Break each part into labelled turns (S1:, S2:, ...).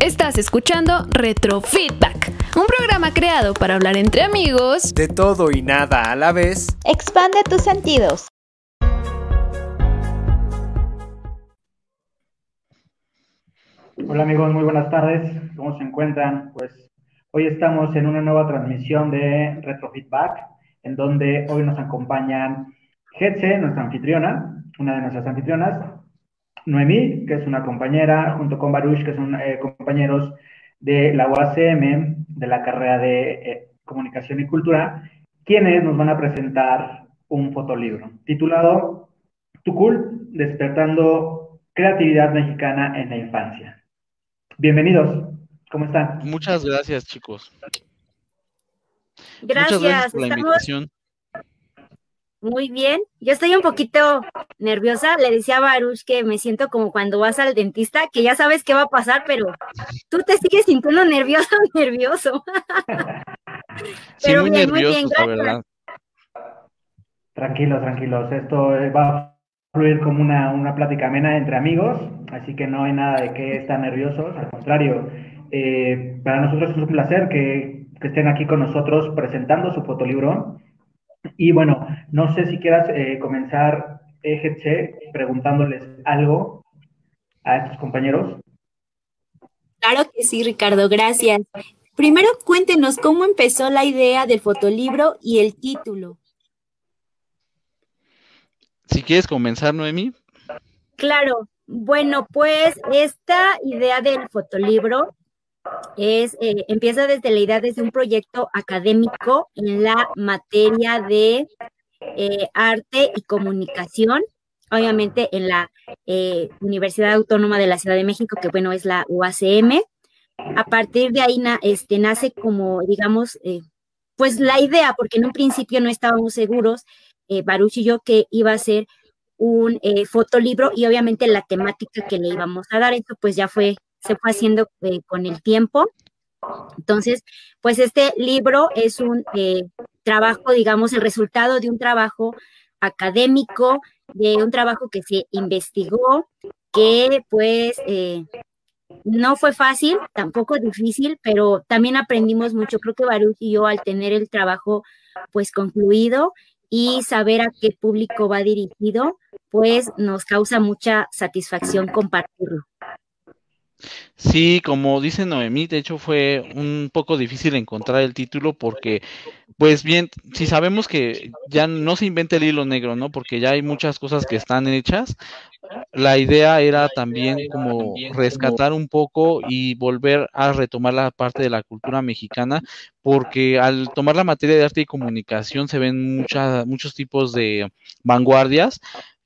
S1: Estás escuchando Retrofeedback, un programa creado para hablar entre amigos
S2: de todo y nada a la vez.
S3: Expande tus sentidos.
S4: Hola amigos, muy buenas tardes. ¿Cómo se encuentran? Pues hoy estamos en una nueva transmisión de Retrofeedback, en donde hoy nos acompañan Getse, nuestra anfitriona, una de nuestras anfitrionas, Noemí, que es una compañera, junto con Baruch, que son eh, compañeros de la UACM, de la carrera de eh, Comunicación y Cultura, quienes nos van a presentar un fotolibro titulado Tucul, despertando creatividad mexicana en la infancia. Bienvenidos, ¿cómo están?
S5: Muchas gracias, chicos.
S6: Gracias,
S5: Muchas gracias por la invitación.
S6: Muy bien, yo estoy un poquito nerviosa. Le decía a Baruch que me siento como cuando vas al dentista, que ya sabes qué va a pasar, pero tú te sigues sintiendo nervioso, nervioso.
S5: pero muy bien, muy bien, gracias.
S4: Tranquilos, tranquilos. Esto va a fluir como una, una plática amena entre amigos, así que no hay nada de que estar nerviosos. Al contrario, eh, para nosotros es un placer que, que estén aquí con nosotros presentando su fotolibro. Y bueno, no sé si quieras eh, comenzar, EGC, preguntándoles algo a estos compañeros.
S3: Claro que sí, Ricardo, gracias. Primero cuéntenos cómo empezó la idea del fotolibro y el título.
S5: Si quieres comenzar, Noemi.
S6: Claro, bueno, pues esta idea del fotolibro es, eh, empieza desde la idea desde un proyecto académico en la materia de eh, arte y comunicación, obviamente en la eh, Universidad Autónoma de la Ciudad de México, que bueno, es la UACM. A partir de ahí este, nace como, digamos, pues la idea, porque en un principio no estábamos seguros, Baruch y yo, que iba a ser un fotolibro y obviamente la temática que le íbamos a dar, eso pues ya fue se fue haciendo eh, con el tiempo. Entonces, pues este libro es un eh, trabajo, digamos, el resultado de un trabajo académico, de un trabajo que se investigó, que pues eh, no fue fácil, tampoco difícil, pero también aprendimos mucho. Creo que Baruch y yo al tener el trabajo pues concluido y saber a qué público va dirigido, pues nos causa mucha satisfacción compartirlo.
S5: Sí, como dice Noemí, de hecho fue un poco difícil encontrar el título porque, pues bien, si sabemos que ya no se inventa el hilo negro, ¿no? Porque ya hay muchas cosas que están hechas, la idea era también como rescatar un poco y volver a retomar la parte de la cultura mexicana, porque al tomar la materia de arte y comunicación se ven muchas, muchos tipos de vanguardias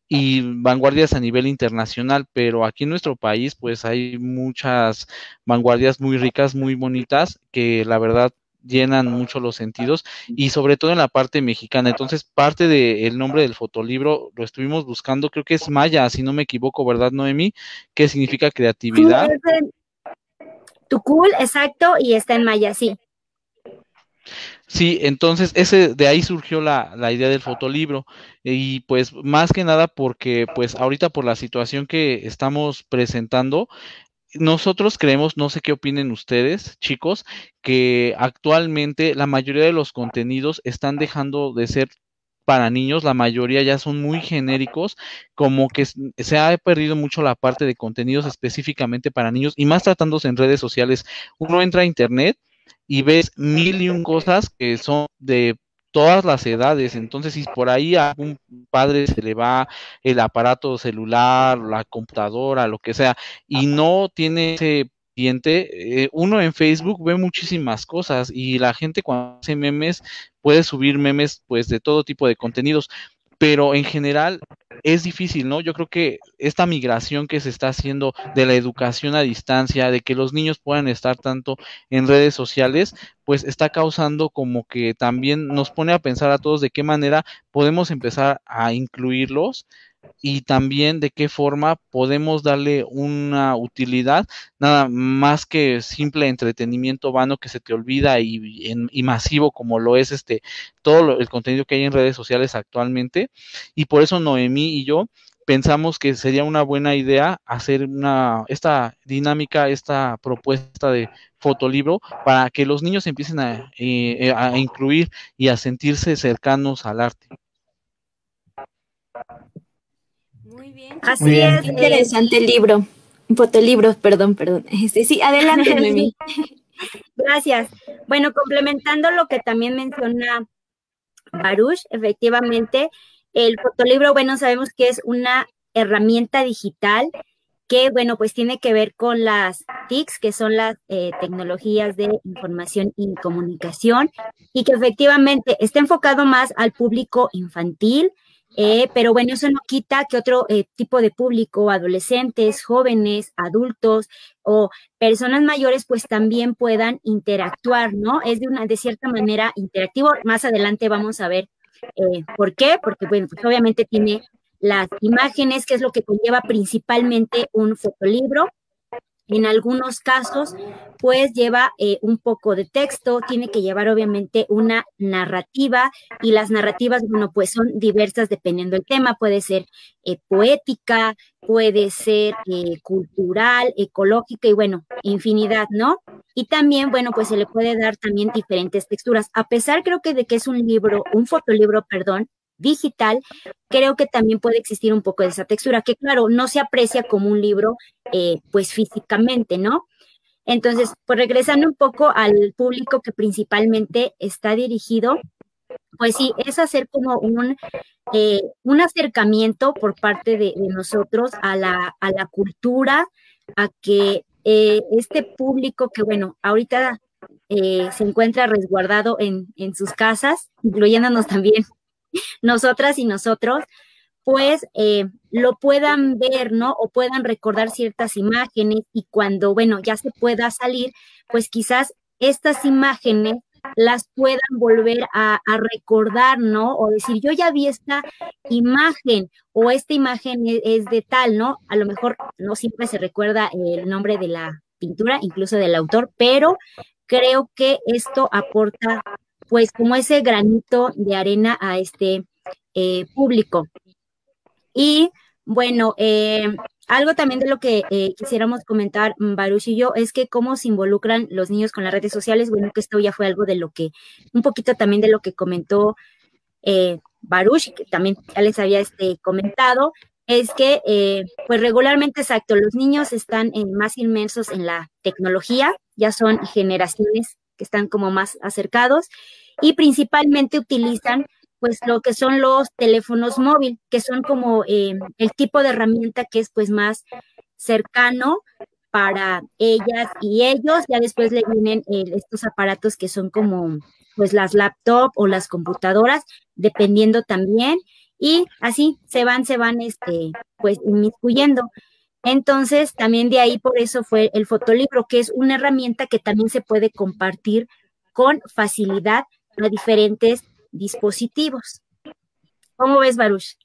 S5: y vanguardias a nivel internacional, pero aquí en nuestro país pues hay muchas vanguardias muy ricas, muy bonitas, que la verdad llenan mucho los sentidos y sobre todo en la parte mexicana. Entonces, parte del nombre del fotolibro lo estuvimos buscando, creo que es Maya, si no me equivoco, ¿verdad, Noemi? ¿Qué significa creatividad?
S6: Tu cool, exacto, y está en Maya, sí.
S5: Sí, entonces ese de ahí surgió la, la, idea del fotolibro y pues más que nada porque pues ahorita por la situación que estamos presentando, nosotros creemos, no sé qué opinen ustedes, chicos, que actualmente la mayoría de los contenidos están dejando de ser para niños, la mayoría ya son muy genéricos, como que se ha perdido mucho la parte de contenidos específicamente para niños y más tratándose en redes sociales. Uno entra a internet y ves mil y un cosas que son de todas las edades. Entonces, si por ahí a un padre se le va el aparato celular, la computadora, lo que sea, y no tiene ese cliente, eh, uno en Facebook ve muchísimas cosas y la gente cuando hace memes puede subir memes pues de todo tipo de contenidos pero en general es difícil, ¿no? Yo creo que esta migración que se está haciendo de la educación a distancia, de que los niños puedan estar tanto en redes sociales, pues está causando como que también nos pone a pensar a todos de qué manera podemos empezar a incluirlos y también de qué forma podemos darle una utilidad, nada más que simple entretenimiento vano que se te olvida y, y masivo como lo es este todo el contenido que hay en redes sociales actualmente. Y por eso Noemí y yo pensamos que sería una buena idea hacer una, esta dinámica, esta propuesta de fotolibro para que los niños empiecen a, eh, a incluir y a sentirse cercanos al arte.
S3: Muy bien. Así es. Interesante el libro. Fotolibros, perdón, perdón. Este, sí, adelante, Mimi.
S6: Gracias. Bueno, complementando lo que también menciona Baruch, efectivamente, el fotolibro, bueno, sabemos que es una herramienta digital que, bueno, pues tiene que ver con las TICs, que son las eh, tecnologías de información y comunicación, y que efectivamente está enfocado más al público infantil, eh, pero bueno, eso no quita que otro eh, tipo de público, adolescentes, jóvenes, adultos o personas mayores, pues también puedan interactuar, ¿no? Es de una, de cierta manera interactivo. Más adelante vamos a ver eh, por qué, porque bueno, pues obviamente tiene las imágenes, que es lo que conlleva principalmente un fotolibro, en algunos casos, pues lleva eh, un poco de texto, tiene que llevar obviamente una narrativa y las narrativas, bueno, pues son diversas dependiendo del tema, puede ser eh, poética, puede ser eh, cultural, ecológica y bueno, infinidad, ¿no? Y también, bueno, pues se le puede dar también diferentes texturas. A pesar creo que de que es un libro, un fotolibro, perdón, digital, creo que también puede existir un poco de esa textura, que claro, no se aprecia como un libro, eh, pues físicamente, ¿no? Entonces, pues regresando un poco al público que principalmente está dirigido, pues sí, es hacer como un, eh, un acercamiento por parte de, nosotros a la, a la, cultura, a que eh, este público que, bueno, ahorita se encuentra resguardado en, en sus casas, incluyéndonos también nosotras y nosotros, pues eh, lo puedan ver, ¿no? O puedan recordar ciertas imágenes y cuando, bueno, ya se pueda salir, pues quizás estas imágenes las puedan volver a, recordar, ¿no? O decir, yo ya vi esta imagen o esta imagen es, es, de tal, ¿no? A lo mejor no siempre se recuerda el nombre de la pintura, incluso del autor, pero creo que esto aporta pues como ese granito de arena a este eh, público. Y bueno, eh, algo también de lo que eh, quisiéramos comentar, Baruch y yo, es que cómo se involucran los niños con las redes sociales. Bueno, que esto ya fue algo de lo que, un poquito también de lo que comentó eh, Baruch, que también ya les había este, comentado, es que, pues regularmente, exacto, los niños están más inmensos en la tecnología, ya son generaciones que están como más acercados y principalmente utilizan pues lo que son los teléfonos móviles, que son como eh, el tipo de herramienta que es pues más cercano para ellas y ellos. Ya después le vienen eh, estos aparatos que son como pues las laptops o las computadoras, dependiendo también. Y así se van, se van, este, pues inmiscuyendo. Entonces, también de ahí por eso fue el fotolibro, que es una herramienta que también se puede compartir con facilidad a diferentes dispositivos. ¿Cómo ves, Baruch?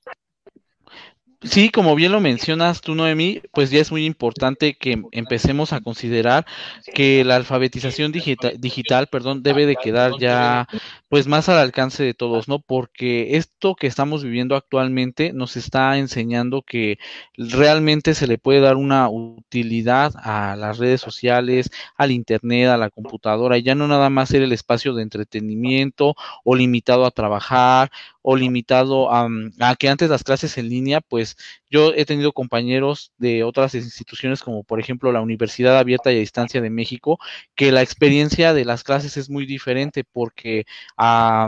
S5: Sí, como bien lo mencionas tú, Noemí, pues ya es muy importante que empecemos a considerar que la alfabetización digital, digital, perdón, debe de quedar ya pues más al alcance de todos, ¿no? Porque esto que estamos viviendo actualmente nos está enseñando que realmente se le puede dar una utilidad a las redes sociales, al internet, a la computadora, y ya no nada más ser el espacio de entretenimiento o limitado a trabajar o limitado a, a que antes las clases en línea pues pues, yo he tenido compañeros de otras instituciones como por ejemplo la Universidad Abierta y a Distancia de México, que la experiencia de las clases es muy diferente porque a,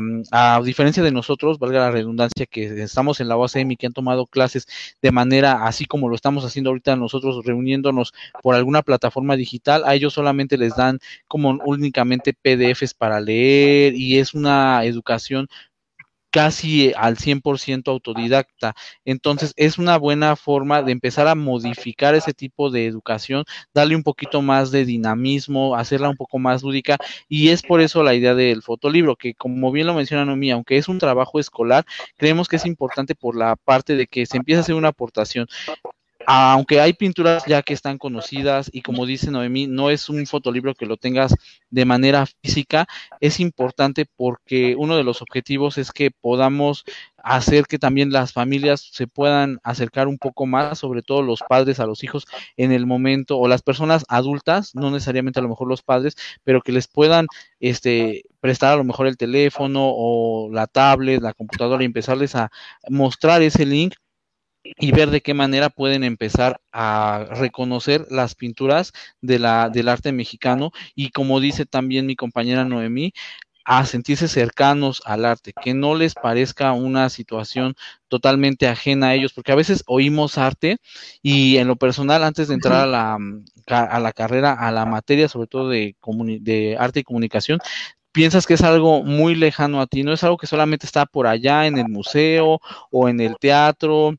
S5: diferencia de nosotros, valga la redundancia, que estamos en la UACM y que han tomado clases de manera así como lo estamos haciendo ahorita nosotros reuniéndonos por alguna plataforma digital, a ellos solamente les dan como únicamente PDFs para leer y es una educación casi al 100% autodidacta. Entonces, es una buena forma de empezar a modificar ese tipo de educación, darle un poquito más de dinamismo, hacerla un poco más lúdica, y es por eso la idea del fotolibro, que como bien lo menciona Noemí, aunque es un trabajo escolar, creemos que es importante por la parte de que se empieza a hacer una aportación aunque hay pinturas ya que están conocidas y como dice Noemí, no es un fotolibro que lo tengas de manera física, es importante porque uno de los objetivos es que podamos hacer que también las familias se puedan acercar un poco más, sobre todo los padres a los hijos en el momento, o las personas adultas, no necesariamente a lo mejor los padres, pero que les puedan este, prestar a lo mejor el teléfono o la tablet, la computadora y empezarles a mostrar ese link y ver de qué manera pueden empezar a reconocer las pinturas de la, del arte mexicano. Y como dice también mi compañera Noemí, a sentirse cercanos al arte, que no les parezca una situación totalmente ajena a ellos, porque a veces oímos arte y en lo personal, antes de entrar a la, a la carrera, a la materia, sobre todo de, de arte y comunicación, piensas que es algo muy lejano a ti, no es algo que solamente está por allá en el museo o en el teatro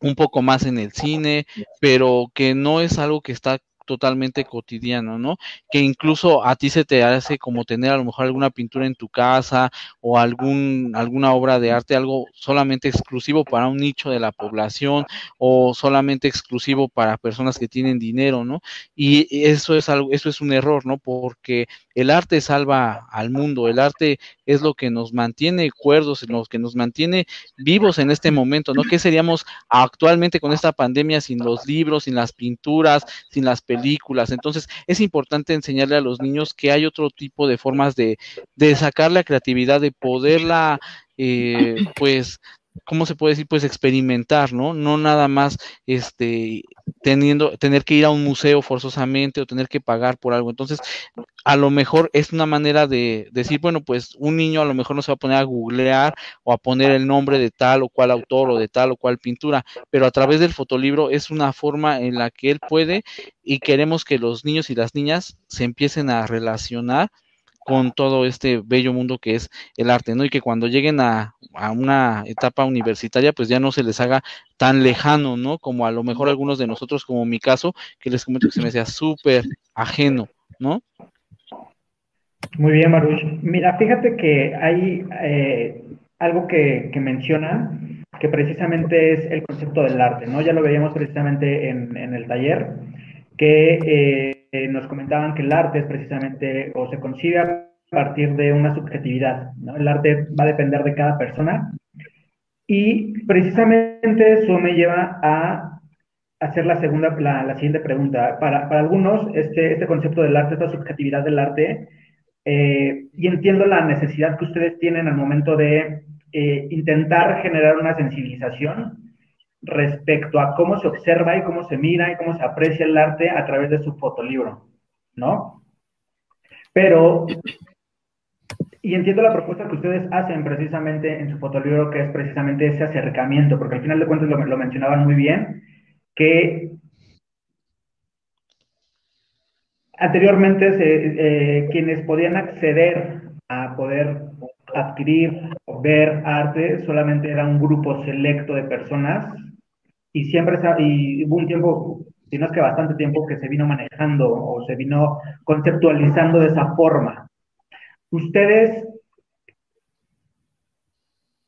S5: un poco más en el cine, pero que no es algo que está totalmente cotidiano, ¿no? Que incluso a ti se te hace como tener a lo mejor alguna pintura en tu casa o algún, alguna obra de arte, algo solamente exclusivo para un nicho de la población o solamente exclusivo para personas que tienen dinero, ¿no? Y eso es algo, eso es un error, ¿no? Porque el arte salva al mundo, el arte es lo que nos mantiene cuerdos, lo que nos mantiene vivos en este momento, ¿no? ¿Qué seríamos actualmente con esta pandemia sin los libros, sin las pinturas, sin las películas? Entonces, es importante enseñarle a los niños que hay otro tipo de formas de, de sacar la creatividad, de poderla, eh, pues, ¿cómo se puede decir? Pues experimentar, ¿no? No nada más este teniendo, tener que ir a un museo forzosamente o tener que pagar por algo. Entonces, a lo mejor es una manera de decir, bueno, pues un niño a lo mejor no se va a poner a googlear o a poner el nombre de tal o cual autor o de tal o cual pintura, pero a través del fotolibro es una forma en la que él puede y queremos que los niños y las niñas se empiecen a relacionar con todo este bello mundo que es el arte, ¿no? Y que cuando lleguen a, a, una etapa universitaria, pues ya no se les haga tan lejano, ¿no? Como a lo mejor algunos de nosotros, como mi caso, que les comento que se me hacía súper ajeno, ¿no?
S4: Muy bien, Marush. Mira, fíjate que hay eh, algo que, menciona que precisamente es el concepto del arte, ¿no? Ya lo veíamos precisamente en, en el taller, que eh, eh, nos comentaban que el arte es precisamente o se concibe a partir de una subjetividad. ¿no? El arte va a depender de cada persona y precisamente eso me lleva a hacer la segunda, la, siguiente pregunta. Para, para, algunos, este, este concepto del arte, esta subjetividad del arte, eh, y entiendo la necesidad que ustedes tienen al momento de eh, intentar generar una sensibilización respecto a cómo se observa y cómo se mira y cómo se aprecia el arte a través de su fotolibro, ¿no? Pero, y entiendo la propuesta que ustedes hacen precisamente en su fotolibro, que es precisamente ese acercamiento, porque al final de cuentas lo, mencionaban muy bien, que anteriormente eh, quienes podían acceder a poder adquirir o ver arte solamente era un grupo selecto de personas y siempre y hubo un tiempo, si no es que bastante tiempo, que se vino manejando o se vino conceptualizando de esa forma. Ustedes,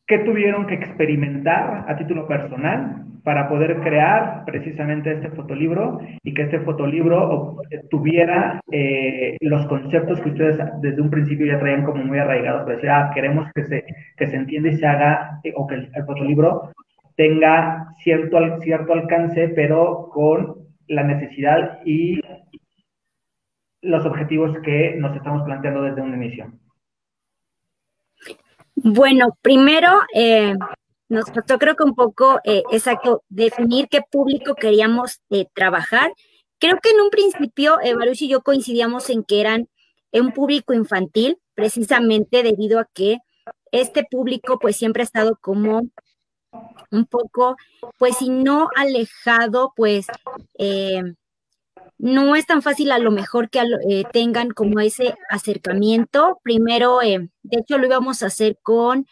S4: ¿qué tuvieron que experimentar a título personal para poder crear precisamente este fotolibro y que este fotolibro tuviera eh, los conceptos que ustedes desde un principio ya traían como muy arraigados, pues decir, ah, queremos que se, que se entienda y se haga, eh, o que el, fotolibro tenga cierto, cierto alcance, pero con la necesidad y los objetivos que nos estamos planteando desde un inicio.
S6: Bueno, primero, eh, nos costó creo que un poco, eh, exacto, definir qué público queríamos eh, trabajar. Creo que en un principio, Baruch y yo coincidíamos en que eran un público infantil, precisamente debido a que este público pues siempre ha estado como un poco, pues si no alejado, pues eh, no es tan fácil a lo mejor que eh, tengan como ese acercamiento. Primero, eh, de hecho, lo íbamos a hacer con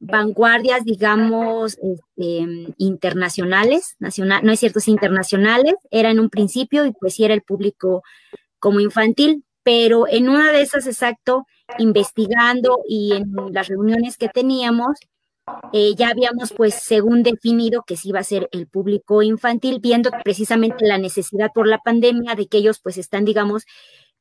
S6: vanguardias, digamos, este, internacionales, nacional, no es cierto, sí, internacionales, era en un principio y pues sí era el público como infantil, pero en una de esas, exacto, investigando y en las reuniones que teníamos, eh, ya habíamos pues según definido que sí iba a ser el público infantil, viendo precisamente la necesidad por la pandemia de que ellos pues están, digamos,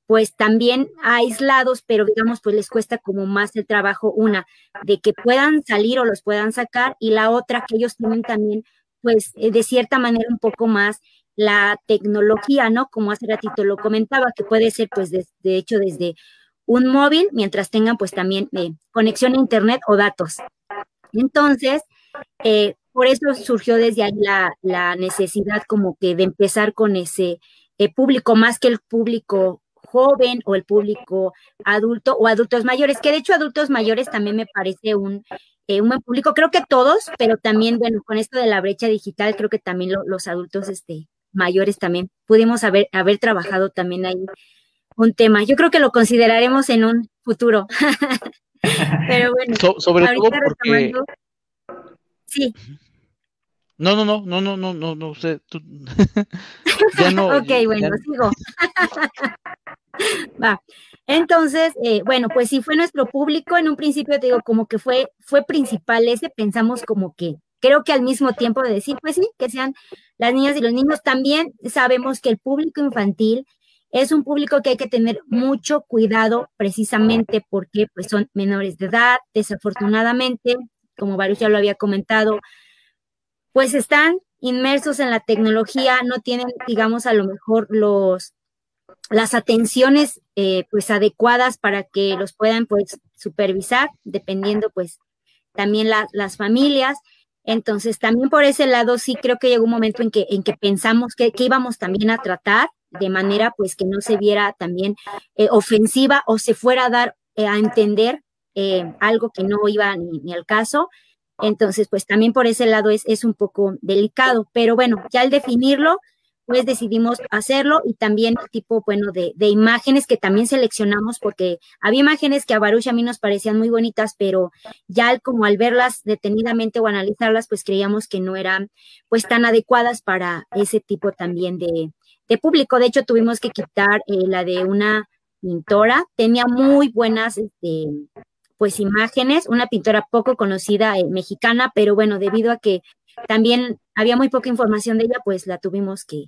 S6: pues también aislados, pero digamos, pues les cuesta como más el trabajo, una, de que puedan salir o los puedan sacar, y la otra, que ellos tienen también, pues eh, de cierta manera un poco más la tecnología, ¿no? Como hace ratito lo comentaba, que puede ser pues de, hecho desde un móvil, mientras tengan pues también eh, conexión a Internet o datos. Entonces, eh, por eso surgió desde ahí la, la, necesidad como que de empezar con ese público, más que el público joven o el público adulto o adultos mayores, que de hecho adultos mayores también me parece un, eh, un buen público, creo que todos, pero también, bueno, con esto de la brecha digital, creo que también los adultos este, mayores también pudimos haber, haber trabajado también ahí un tema. Yo creo que lo consideraremos en un futuro. pero bueno,
S5: sobre todo porque...
S6: Sí.
S5: No, no, no, no, no, no, no, no sé. Tú...
S6: ya no. ok, bueno, sigo. Va. Entonces, eh, bueno, pues sí fue nuestro público. En un principio te digo, como que fue, fue principal ese, pensamos como que, creo que al mismo tiempo de decir, pues sí, que sean las niñas y los niños, también sabemos que el público infantil es un público que hay que tener mucho cuidado precisamente porque pues son menores de edad, desafortunadamente, como Baruch ya lo había comentado, pues están inmersos en la tecnología, no tienen, digamos, a lo mejor los las atenciones eh, pues adecuadas para que los puedan pues supervisar, dependiendo pues también las familias. Entonces, también por ese lado sí creo que llegó un momento en que, en que pensamos que, íbamos también a tratar de manera pues que no se viera también eh, ofensiva o se fuera a dar eh, a entender algo que no iba ni, al caso. Entonces, pues también por ese lado es, es un poco delicado, pero bueno, ya al definirlo, pues decidimos hacerlo y también tipo, bueno, de, de, imágenes que también seleccionamos porque había imágenes que a Baruch a mí nos parecían muy bonitas, pero ya al, como al verlas detenidamente o analizarlas, pues creíamos que no eran pues tan adecuadas para ese tipo también de, de público. De hecho, tuvimos que quitar eh, la de una pintora, tenía muy buenas, este, pues imágenes, una pintora poco conocida eh, mexicana, pero bueno, debido a que también había muy poca información de ella, pues la tuvimos que,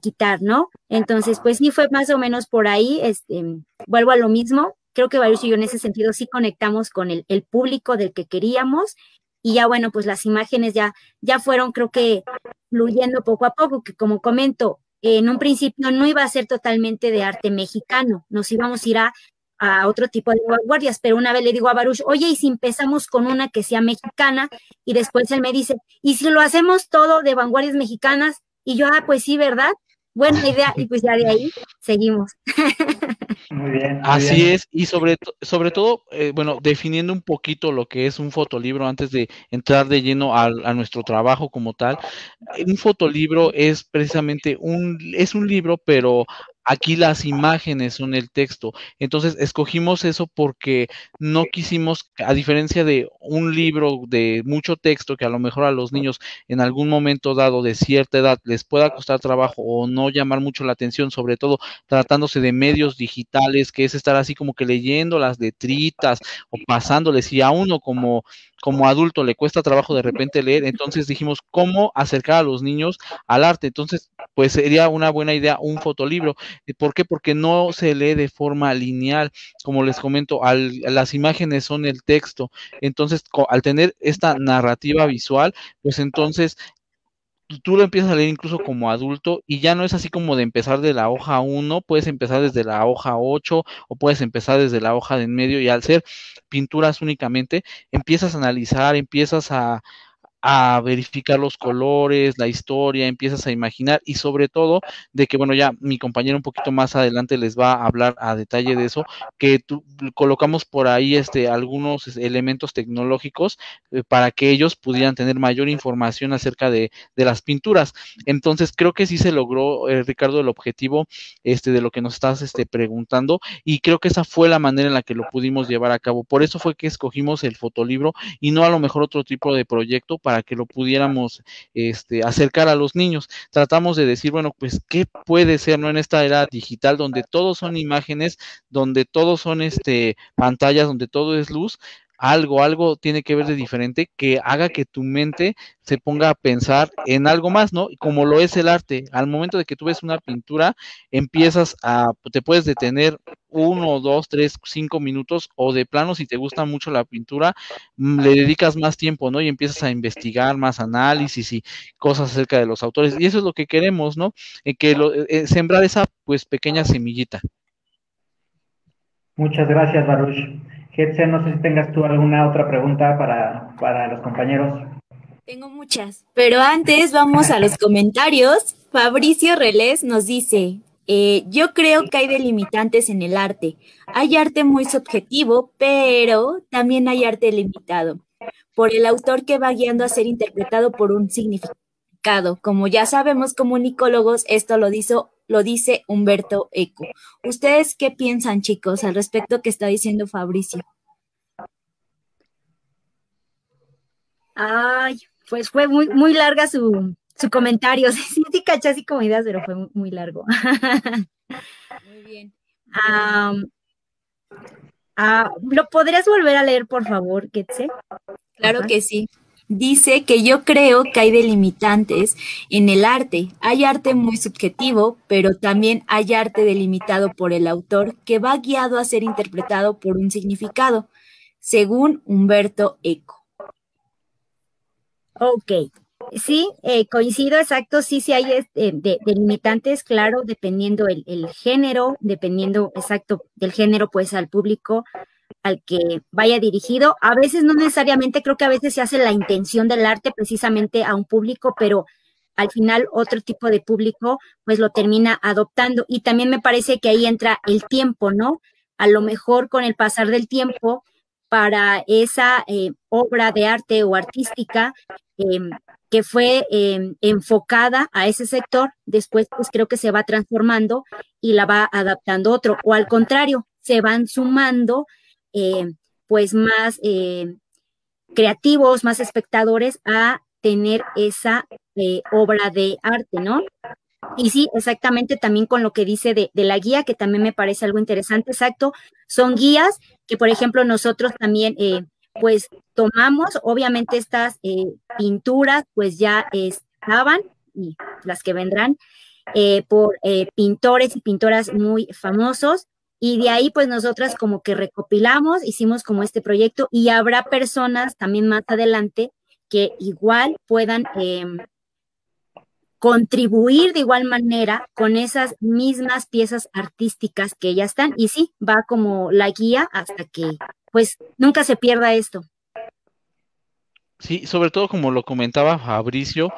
S6: quitar, ¿no? Entonces, pues sí fue más o menos por ahí, este, vuelvo a lo mismo, creo que varios y yo en ese sentido sí conectamos con el, el, público del que queríamos y ya bueno, pues las imágenes ya, ya fueron creo que fluyendo poco a poco, que como comento, en un principio no iba a ser totalmente de arte mexicano, nos íbamos a ir a otro tipo de vanguardias, pero una vez le digo a Baruch, oye, ¿y si empezamos con una que sea mexicana? Y después él me dice, ¿y si lo hacemos todo de vanguardias mexicanas? Y yo, ah, pues sí, ¿verdad? Buena idea, y pues ya de ahí seguimos.
S4: Muy bien.
S5: Así es, y sobre, sobre todo, eh, bueno, definiendo un poquito lo que es un fotolibro antes de entrar de lleno a, a, nuestro trabajo como tal. Un fotolibro es precisamente un, es un libro, pero Aquí las imágenes son el texto. Entonces, escogimos eso porque no quisimos, a diferencia de un libro de mucho texto que a lo mejor a los niños en algún momento dado de cierta edad les pueda costar trabajo o no llamar mucho la atención, sobre todo tratándose de medios digitales, que es estar así como que leyendo las letritas o pasándoles y a uno como como adulto le cuesta trabajo de repente leer, entonces dijimos cómo acercar a los niños al arte. Entonces, pues sería una buena idea un fotolibro. ¿Por qué? Porque no se lee de forma lineal. Como les comento, al, las imágenes son el texto. Entonces, al tener esta narrativa visual, pues entonces tú lo empiezas a leer incluso como adulto y ya no es así como de empezar de la hoja 1, puedes empezar desde la hoja 8 o puedes empezar desde la hoja de en medio y al ser pinturas únicamente, empiezas a analizar, empiezas a, a verificar los colores, la historia, empiezas a imaginar y sobre todo de que, bueno, ya mi compañero un poquito más adelante les va a hablar a detalle de eso, que tú, colocamos por ahí este, algunos elementos tecnológicos eh, para que ellos pudieran tener mayor información acerca de, de, las pinturas. Entonces, creo que sí se logró, eh, Ricardo, el objetivo este, de lo que nos estás este, preguntando y creo que esa fue la manera en la que lo pudimos llevar a cabo. Por eso fue que escogimos el fotolibro y no a lo mejor otro tipo de proyecto para para que lo pudiéramos este, acercar a los niños. Tratamos de decir, bueno, pues, ¿qué puede ser, no? En esta era digital donde todos son imágenes, donde todos son este, pantallas, donde todo es luz, algo, algo tiene que ver de diferente que haga que tu mente se ponga a pensar en algo más, ¿no? Como lo es el arte. Al momento de que tú ves una pintura, empiezas a, te puedes detener uno, dos, tres, cinco minutos, o de plano, si te gusta mucho la pintura, mm, le dedicas más tiempo, ¿no? Y empiezas a investigar más análisis y cosas acerca de los autores. Y eso es lo que queremos, ¿no? Eh, que lo, eh, sembrar esa, pues, pequeña semillita.
S4: Muchas gracias, Baruch. Getze, no sé si tengas tú alguna otra pregunta para, para los compañeros.
S3: Tengo muchas, pero antes vamos a los comentarios. Fabricio Relés nos dice, eh, yo creo que hay delimitantes en el arte. Hay arte muy subjetivo, pero también hay arte limitado por el autor que va guiando a ser interpretado por un significado. Como ya sabemos como unicólogos, esto lo, lo dice Humberto Eco. ¿Ustedes qué piensan, chicos, al respecto que está diciendo Fabricio?
S6: Ay, pues fue muy, muy larga su, su comentario. Sí, sí, caché así como ideas, pero fue muy, largo. Muy bien. ¿Lo podrías volver a leer, por favor, Ketse?
S3: Claro que sí. Dice que yo creo que hay delimitantes en el arte. Hay arte muy subjetivo, pero también hay arte delimitado por el autor que va guiado a ser interpretado por un significado, según Humberto Eco.
S6: Ok, Sí, eh, coincido, exacto, sí, sí hay este, delimitantes, claro, dependiendo el, género, dependiendo, exacto, del género, pues al público al que vaya dirigido. A veces no necesariamente, creo que a veces se hace la intención del arte precisamente a un público, pero al final otro tipo de público pues lo termina adoptando. Y también me parece que ahí entra el tiempo, ¿no? A lo mejor con el pasar del tiempo para esa eh, obra de arte o artística, em, que fue em, enfocada a ese sector, después pues creo que se va transformando y la va adaptando otro, o al contrario, se van sumando em, pues más em, creativos, más espectadores a tener esa eh, obra de arte, ¿no? Y sí, exactamente también con lo que dice de, la guía, que también me parece algo interesante, exacto, son guías que, por ejemplo, nosotros también eh, pues tomamos, obviamente estas eh, pinturas pues ya estaban y las que vendrán eh, por eh, pintores y pintoras muy famosos y de ahí pues nosotras como que recopilamos, hicimos como este proyecto y habrá personas también más adelante que igual puedan em, contribuir de igual manera con esas mismas piezas artísticas que ya están y sí, va como la guía hasta que pues nunca se pierda esto.
S5: Sí, sobre todo como lo comentaba Fabricio,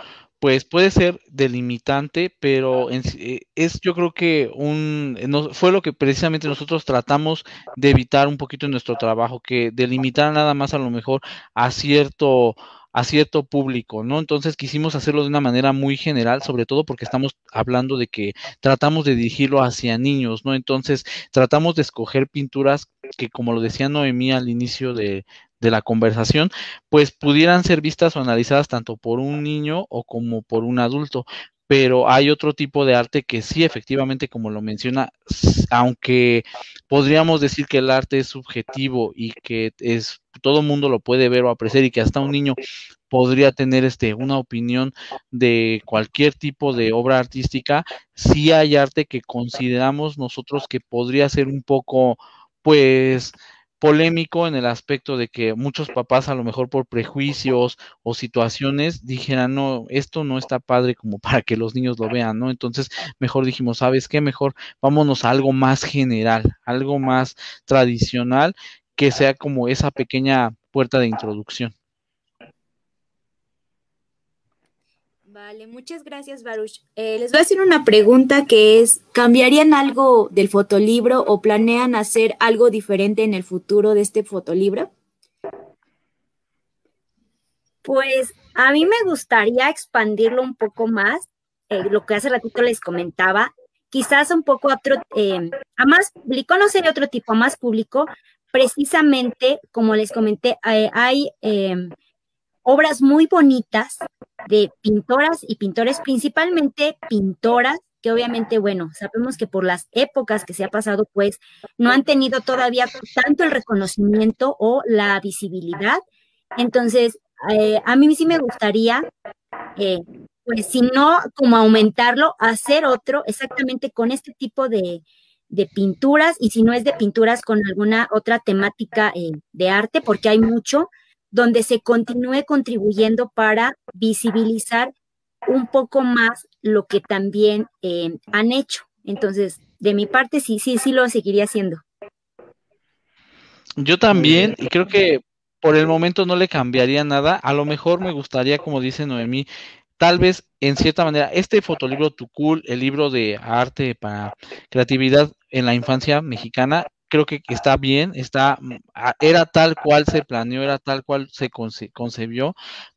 S5: pues puede ser delimitante, pero eh, es yo creo que un fue lo que precisamente nosotros tratamos de evitar un poquito en nuestro trabajo, que delimitar nada más a lo mejor a cierto a cierto público, ¿no? Entonces quisimos hacerlo de una manera muy general, sobre todo porque estamos hablando de que tratamos de dirigirlo hacia niños, ¿no? Entonces tratamos de escoger pinturas que, como lo decía Noemí al inicio de, de la conversación, pues pudieran ser vistas o analizadas tanto por un niño o como por un adulto. Pero hay otro tipo de arte que sí, efectivamente, como lo menciona, aunque podríamos decir que el arte es subjetivo y que es todo mundo lo puede ver o apreciar y que hasta un niño podría tener este una opinión de cualquier tipo de obra artística, sí hay arte que consideramos nosotros que podría ser un poco pues polémico en el aspecto de que muchos papás a lo mejor por prejuicios o situaciones dijeran, no, esto no está padre como para que los niños lo vean, ¿no? Entonces, mejor dijimos, ¿sabes qué? Mejor vámonos a algo más general, algo más tradicional, que sea como esa pequeña puerta de introducción.
S3: Vale, muchas gracias, Baruch. Eh, les voy a hacer una pregunta que es, ¿cambiarían algo del fotolibro o planean hacer algo diferente en el futuro de este fotolibro?
S6: Pues a mí me gustaría expandirlo un poco más, eh, lo que hace ratito les comentaba, quizás un poco otro, eh, a más público, no sería otro tipo, a más público, precisamente, como les comenté, hay obras muy bonitas de pintoras y pintores, principalmente pintoras que obviamente, bueno, sabemos que por las épocas que se ha pasado, pues no han tenido todavía tanto el reconocimiento o la visibilidad. Entonces, eh, a mí sí me gustaría, eh, pues si no, como aumentarlo, hacer otro exactamente con este tipo de, de pinturas y si no es de pinturas con alguna otra temática eh, de arte, porque hay mucho, donde se continúe contribuyendo para visibilizar un poco más lo que también eh, han hecho. Entonces, de mi parte, sí, sí, sí lo seguiría haciendo.
S5: Yo también, y creo que por el momento no le cambiaría nada. A lo mejor me gustaría, como dice Noemí, tal vez en cierta manera, este fotolibro Tucul, el libro de arte para creatividad en la infancia mexicana, creo que está bien, está, mm, era tal cual se planeó, era tal cual se concebió,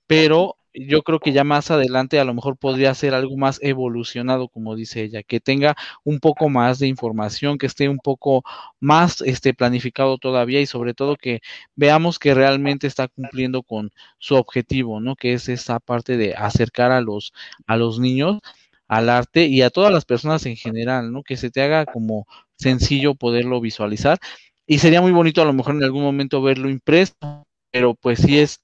S5: pero yo creo que ya más adelante a lo mejor podría ser algo más evolucionado, como dice ella, que tenga un poco más de información, que esté un poco más este, planificado todavía y sobre todo que veamos que realmente está cumpliendo con su objetivo, ¿no? Que es esa parte de acercar a los, a los niños al arte y a todas las personas en general, ¿no? Que se te haga como sencillo poderlo visualizar y sería muy bonito a lo mejor en algún momento verlo impreso, pero pues sí es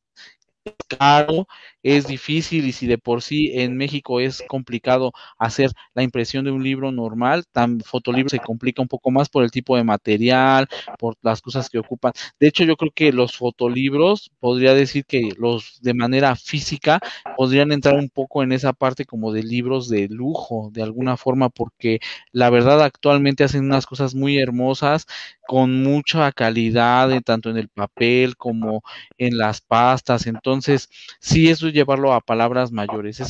S5: caro, es difícil y si de por sí en México es complicado hacer la impresión de un libro normal, tan fotolibro se complica un poco más por el tipo de material, por las cosas que ocupan. De hecho, yo creo que los fotolibros, podría decir que los de manera física podrían entrar un poco en esa parte como de libros de lujo, de alguna forma, porque la verdad actualmente hacen unas cosas muy hermosas con mucha calidad, tanto en el papel como en las pastas. Entonces, sí, eso llevarlo a palabras mayores.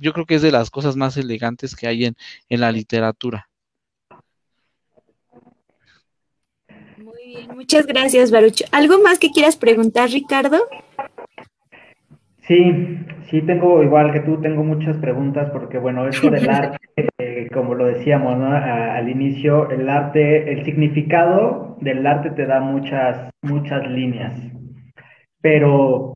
S5: yo creo que es de las cosas más elegantes que hay en, en la literatura.
S3: Muy bien, muchas gracias, Baruch. ¿Algo más que quieras preguntar, Ricardo?
S4: Sí, sí, tengo igual que tú, tengo muchas preguntas porque, bueno, esto del arte, eh, como lo decíamos al inicio, el arte, el significado del arte te da muchas, muchas líneas, pero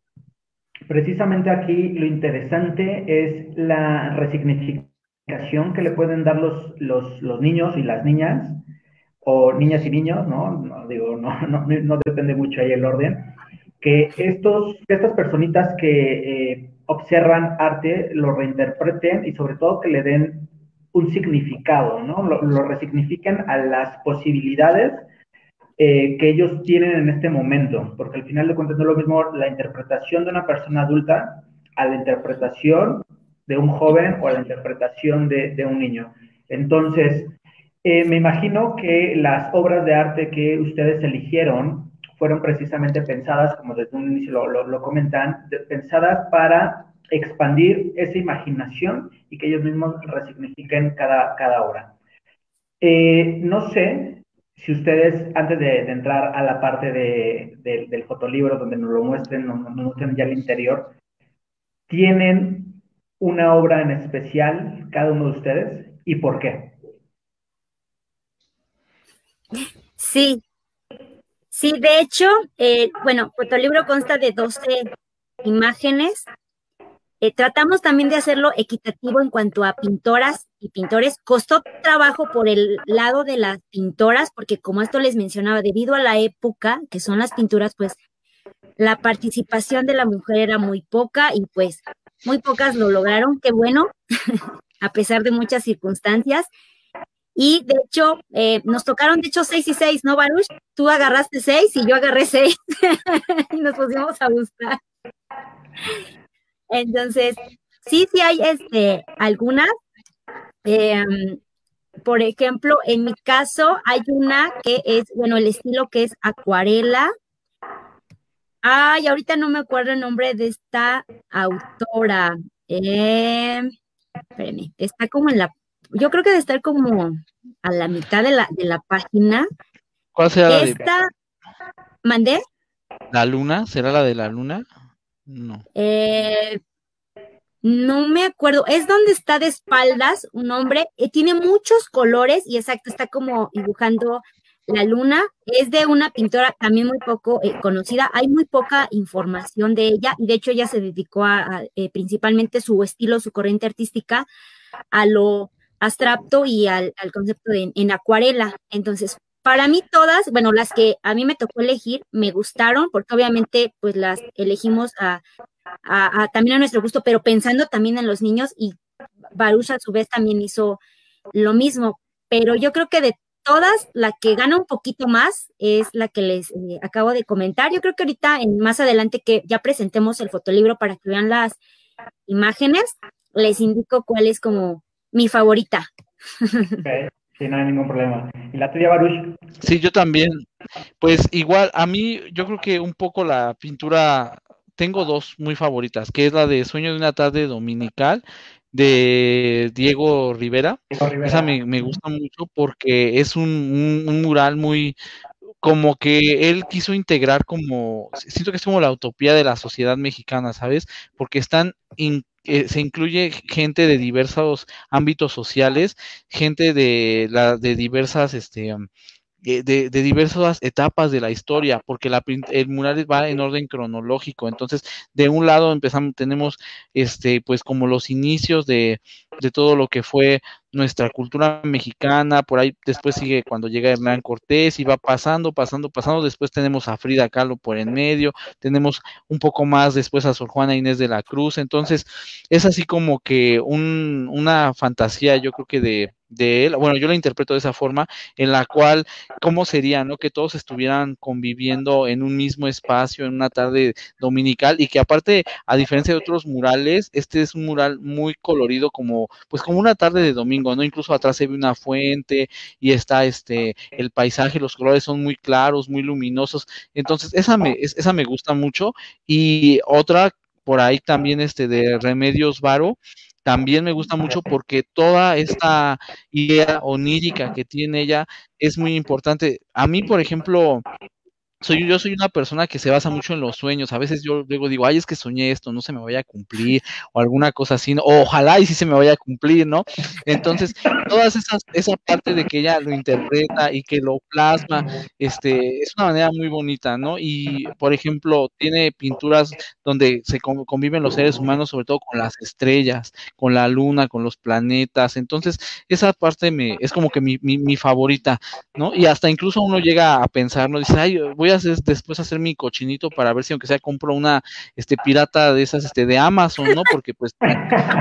S4: precisamente aquí lo interesante es la resignificación que le pueden dar los, los, niños y las niñas, o niñas y niños, ¿no? digo, no, no, depende mucho ahí el orden, que estos, estas personitas que eh, observan arte lo reinterpreten y sobre todo que le den un significado, ¿no? Lo, lo resignifiquen a las posibilidades eh, que ellos tienen en este momento, porque al final de cuentas es lo mismo la interpretación de una persona adulta a la interpretación de un joven o a la interpretación de, un niño. Entonces, eh, me imagino que las obras de arte que ustedes eligieron fueron precisamente pensadas, como desde un inicio lo, comentan, pensadas para expandir esa imaginación y que ellos mismos resignifiquen cada, cada obra. Eh, no sé si ustedes, antes de, entrar a la parte del fotolibro, donde nos lo muestren, nos, muestren ya el interior, ¿tienen una obra en especial cada uno de ustedes y por qué?
S6: Sí, sí, de hecho, eh, bueno, fotolibro consta de 12 imágenes. Eh, tratamos también de hacerlo equitativo en cuanto a pintoras y pintores. Costó trabajo por el lado de las pintoras, porque como esto les mencionaba, debido a la época que son las pinturas, pues la participación de la mujer era muy poca y pues muy pocas lo lograron. Qué bueno, a pesar de muchas circunstancias. Y de hecho, eh, nos tocaron, de hecho, seis y seis, ¿no, Baruch? Tú agarraste seis y yo agarré seis y nos pusimos a buscar. Entonces, sí, sí hay este, algunas. Em, por ejemplo, en mi caso hay una que es, bueno, el estilo que es acuarela. Ay, ahorita no me acuerdo el nombre de esta autora. Eh, espérenme, está como en la, yo creo que debe estar como a la mitad de la, de la página.
S5: ¿Cuál será
S6: esta, ¿Mandé?
S5: ¿La luna? ¿Será la de la luna? No.
S6: Eh, no me acuerdo. Es donde está de espaldas un hombre. Eh, tiene muchos colores y exacto, está como dibujando la luna. Es de una pintora también muy poco eh, conocida. Hay muy poca información de ella y de hecho ella se dedicó a, principalmente su estilo, su corriente artística a lo abstracto y al, concepto de en acuarela. Entonces, para mí todas, bueno, las que a mí me tocó elegir me gustaron porque obviamente pues las elegimos a, también a nuestro gusto, pero pensando también en los niños y Baruch a su vez también hizo lo mismo. Pero yo creo que de todas, la que gana un poquito más es la que les eh, acabo de comentar. Yo creo que ahorita, en, más adelante que ya presentemos el fotolibro para que vean las imágenes, les indico cuál es como mi favorita.
S4: Sí, no hay ningún problema. ¿Y la tuya, Baruch?
S5: Sí, yo también. Pues igual, a mí yo creo que un poco la pintura, tengo dos muy favoritas, que es la de Sueño de una tarde dominical de Diego Rivera. Esa me, gusta mucho porque es un, mural muy, como que él quiso integrar como, siento que es como la utopía de la sociedad mexicana, ¿sabes? Porque están eh, se incluye gente de diversos ámbitos sociales, gente de, la, de diversas, este, de, de, diversas etapas de la historia, porque la, el mural va en orden cronológico. Entonces, de un lado empezamos, tenemos este, pues como los inicios de, de todo lo que fue nuestra cultura mexicana, por ahí después sigue cuando llega Hernán Cortés y va pasando, pasando, pasando, después tenemos a Frida Kahlo por en medio, tenemos un poco más después a Sor Juana Inés de la Cruz, entonces es así como que un, una fantasía, yo creo que de, de él, bueno, yo lo interpreto de esa forma, en la cual, ¿cómo sería, no? Que todos estuvieran conviviendo en un mismo espacio, en una tarde dominical, y que aparte, a diferencia de otros murales, este es un mural muy colorido, como, pues como una tarde de domingo, ¿no? Incluso atrás se ve una fuente y está este, el paisaje, los colores son muy claros, muy luminosos, entonces esa me, esa me gusta mucho, y otra por ahí también este de Remedios Varo, también me gusta mucho porque toda esta idea onírica que tiene ella es muy importante. A mí, por ejemplo, soy, yo soy una persona que se basa mucho en los sueños. A veces yo luego digo, ay, es que soñé esto, no se me vaya a cumplir, o alguna cosa así, ojalá y sí se me vaya a cumplir, ¿no? Entonces, todas esas, esa parte de que ella lo interpreta y que lo plasma, este, es una manera muy bonita, ¿no? Y, por ejemplo, tiene pinturas donde se conviven los seres humanos, sobre todo con las estrellas, con la luna, con los planetas. Entonces, esa parte me, es como que mi, mi, mi favorita, ¿no? Y hasta incluso uno llega a pensar, ¿no? Dice, ay, voy a hacer, después hacer mi cochinito para ver si aunque sea compro una este pirata de esas este de Amazon, ¿no? Porque pues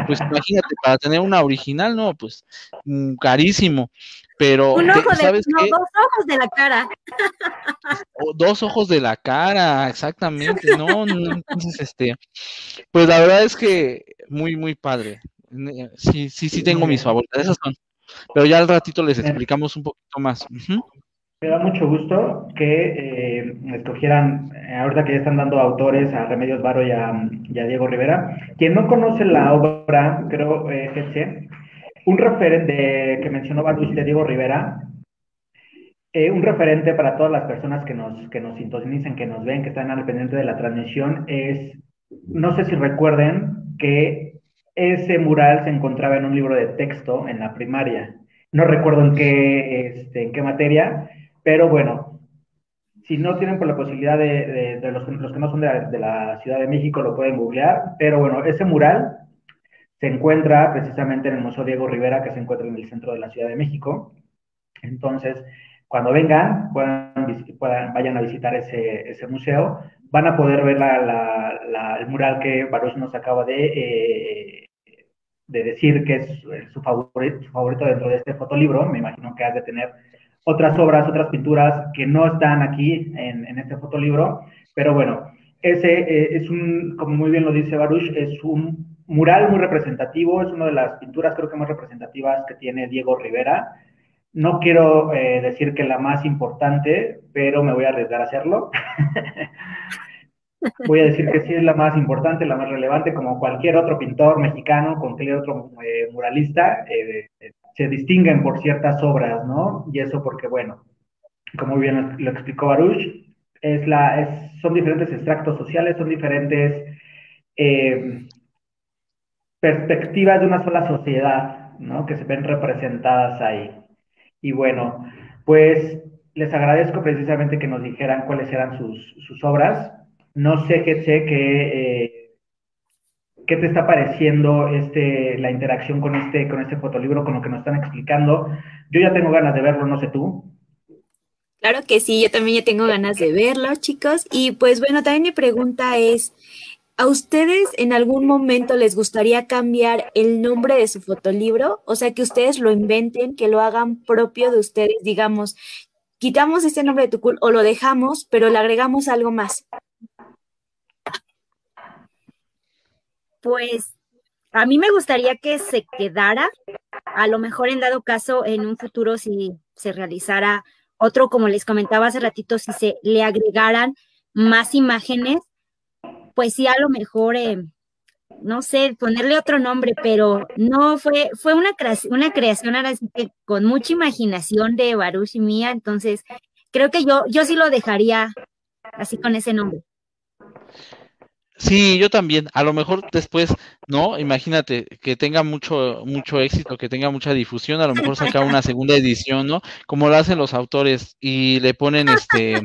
S5: pues imagínate para tener una original, no, pues mm, carísimo. Pero
S6: Un ojo de, ¿sabes no, dos ojos de la cara.
S5: dos ojos de la cara, exactamente. No, no, entonces este pues la verdad es que muy muy padre. Sí, sí, sí tengo mis favoritas, esas son. Pero ya al ratito les explicamos un poquito más.
S4: Me da mucho gusto que eh, escogieran, eh, ahorita que ya están dando autores a Remedios Varo y a, Diego Rivera. Quien no conoce la obra, creo, eh, un referente que mencionó Baruch de Diego Rivera, eh, un referente para todas las personas que nos, que nos sintonizan, que nos ven, que están al pendiente de la transmisión, es, no sé si recuerden que ese mural se encontraba en un libro de texto en la primaria. No recuerdo en qué, este, en qué materia, pero bueno, si no tienen por la posibilidad de, los, que no son de la, Ciudad de México, lo pueden googlear. Pero bueno, ese mural se encuentra precisamente en el Museo Diego Rivera, que se encuentra en el centro de la Ciudad de México. Entonces, cuando vengan, puedan, vayan a visitar ese, museo, van a poder ver el mural que Baruch nos acaba de, eh, de decir que es su favorito, su favorito dentro de este fotolibro. Me imagino que has de tener otras obras, otras pinturas que no están aquí en, en este fotolibro, pero bueno, ese eh, es un, como muy bien lo dice Baruch, es un mural muy representativo, es una de las pinturas creo que más representativas que tiene Diego Rivera. No quiero eh, decir que la más importante, pero me voy a arriesgar a hacerlo. voy a decir que sí es la más importante, la más relevante, como cualquier otro pintor mexicano, cualquier otro eh, muralista, se distinguen por ciertas obras, ¿no? Y eso porque, bueno, como bien lo explicó Baruch, es la, son diferentes extractos sociales, son diferentes eh, perspectivas de una sola sociedad, ¿no? Que se ven representadas ahí. Y bueno, pues les agradezco precisamente que nos dijeran cuáles eran sus, obras. No sé qué sé que ¿Qué te está pareciendo este, la interacción con este, con este fotolibro, con lo que nos están explicando? Yo ya tengo ganas de verlo, no sé tú.
S3: Claro que sí, yo también ya tengo ganas de verlo, chicos. Y pues bueno, también mi pregunta es, ¿a ustedes en algún momento les gustaría cambiar el nombre de su fotolibro? O sea, que ustedes lo inventen, que lo hagan propio de ustedes, digamos, quitamos este nombre de tu cool o lo dejamos, pero le agregamos algo más.
S6: Pues a mí me gustaría que se quedara, a lo mejor en dado caso en un futuro si se realizara otro, como les comentaba hace ratito, si se le agregaran más imágenes, pues sí, a lo mejor, eh, no sé, ponerle otro nombre, pero no fue, fue una, una creación ahora sí que con mucha imaginación de Baruch y mía, entonces creo que yo, yo sí lo dejaría así con ese nombre.
S5: Sí, yo también. A lo mejor después, ¿no? Imagínate que tenga mucho, mucho éxito, que tenga mucha difusión, a lo mejor saca una segunda edición, ¿no? Como lo hacen los autores y le ponen este,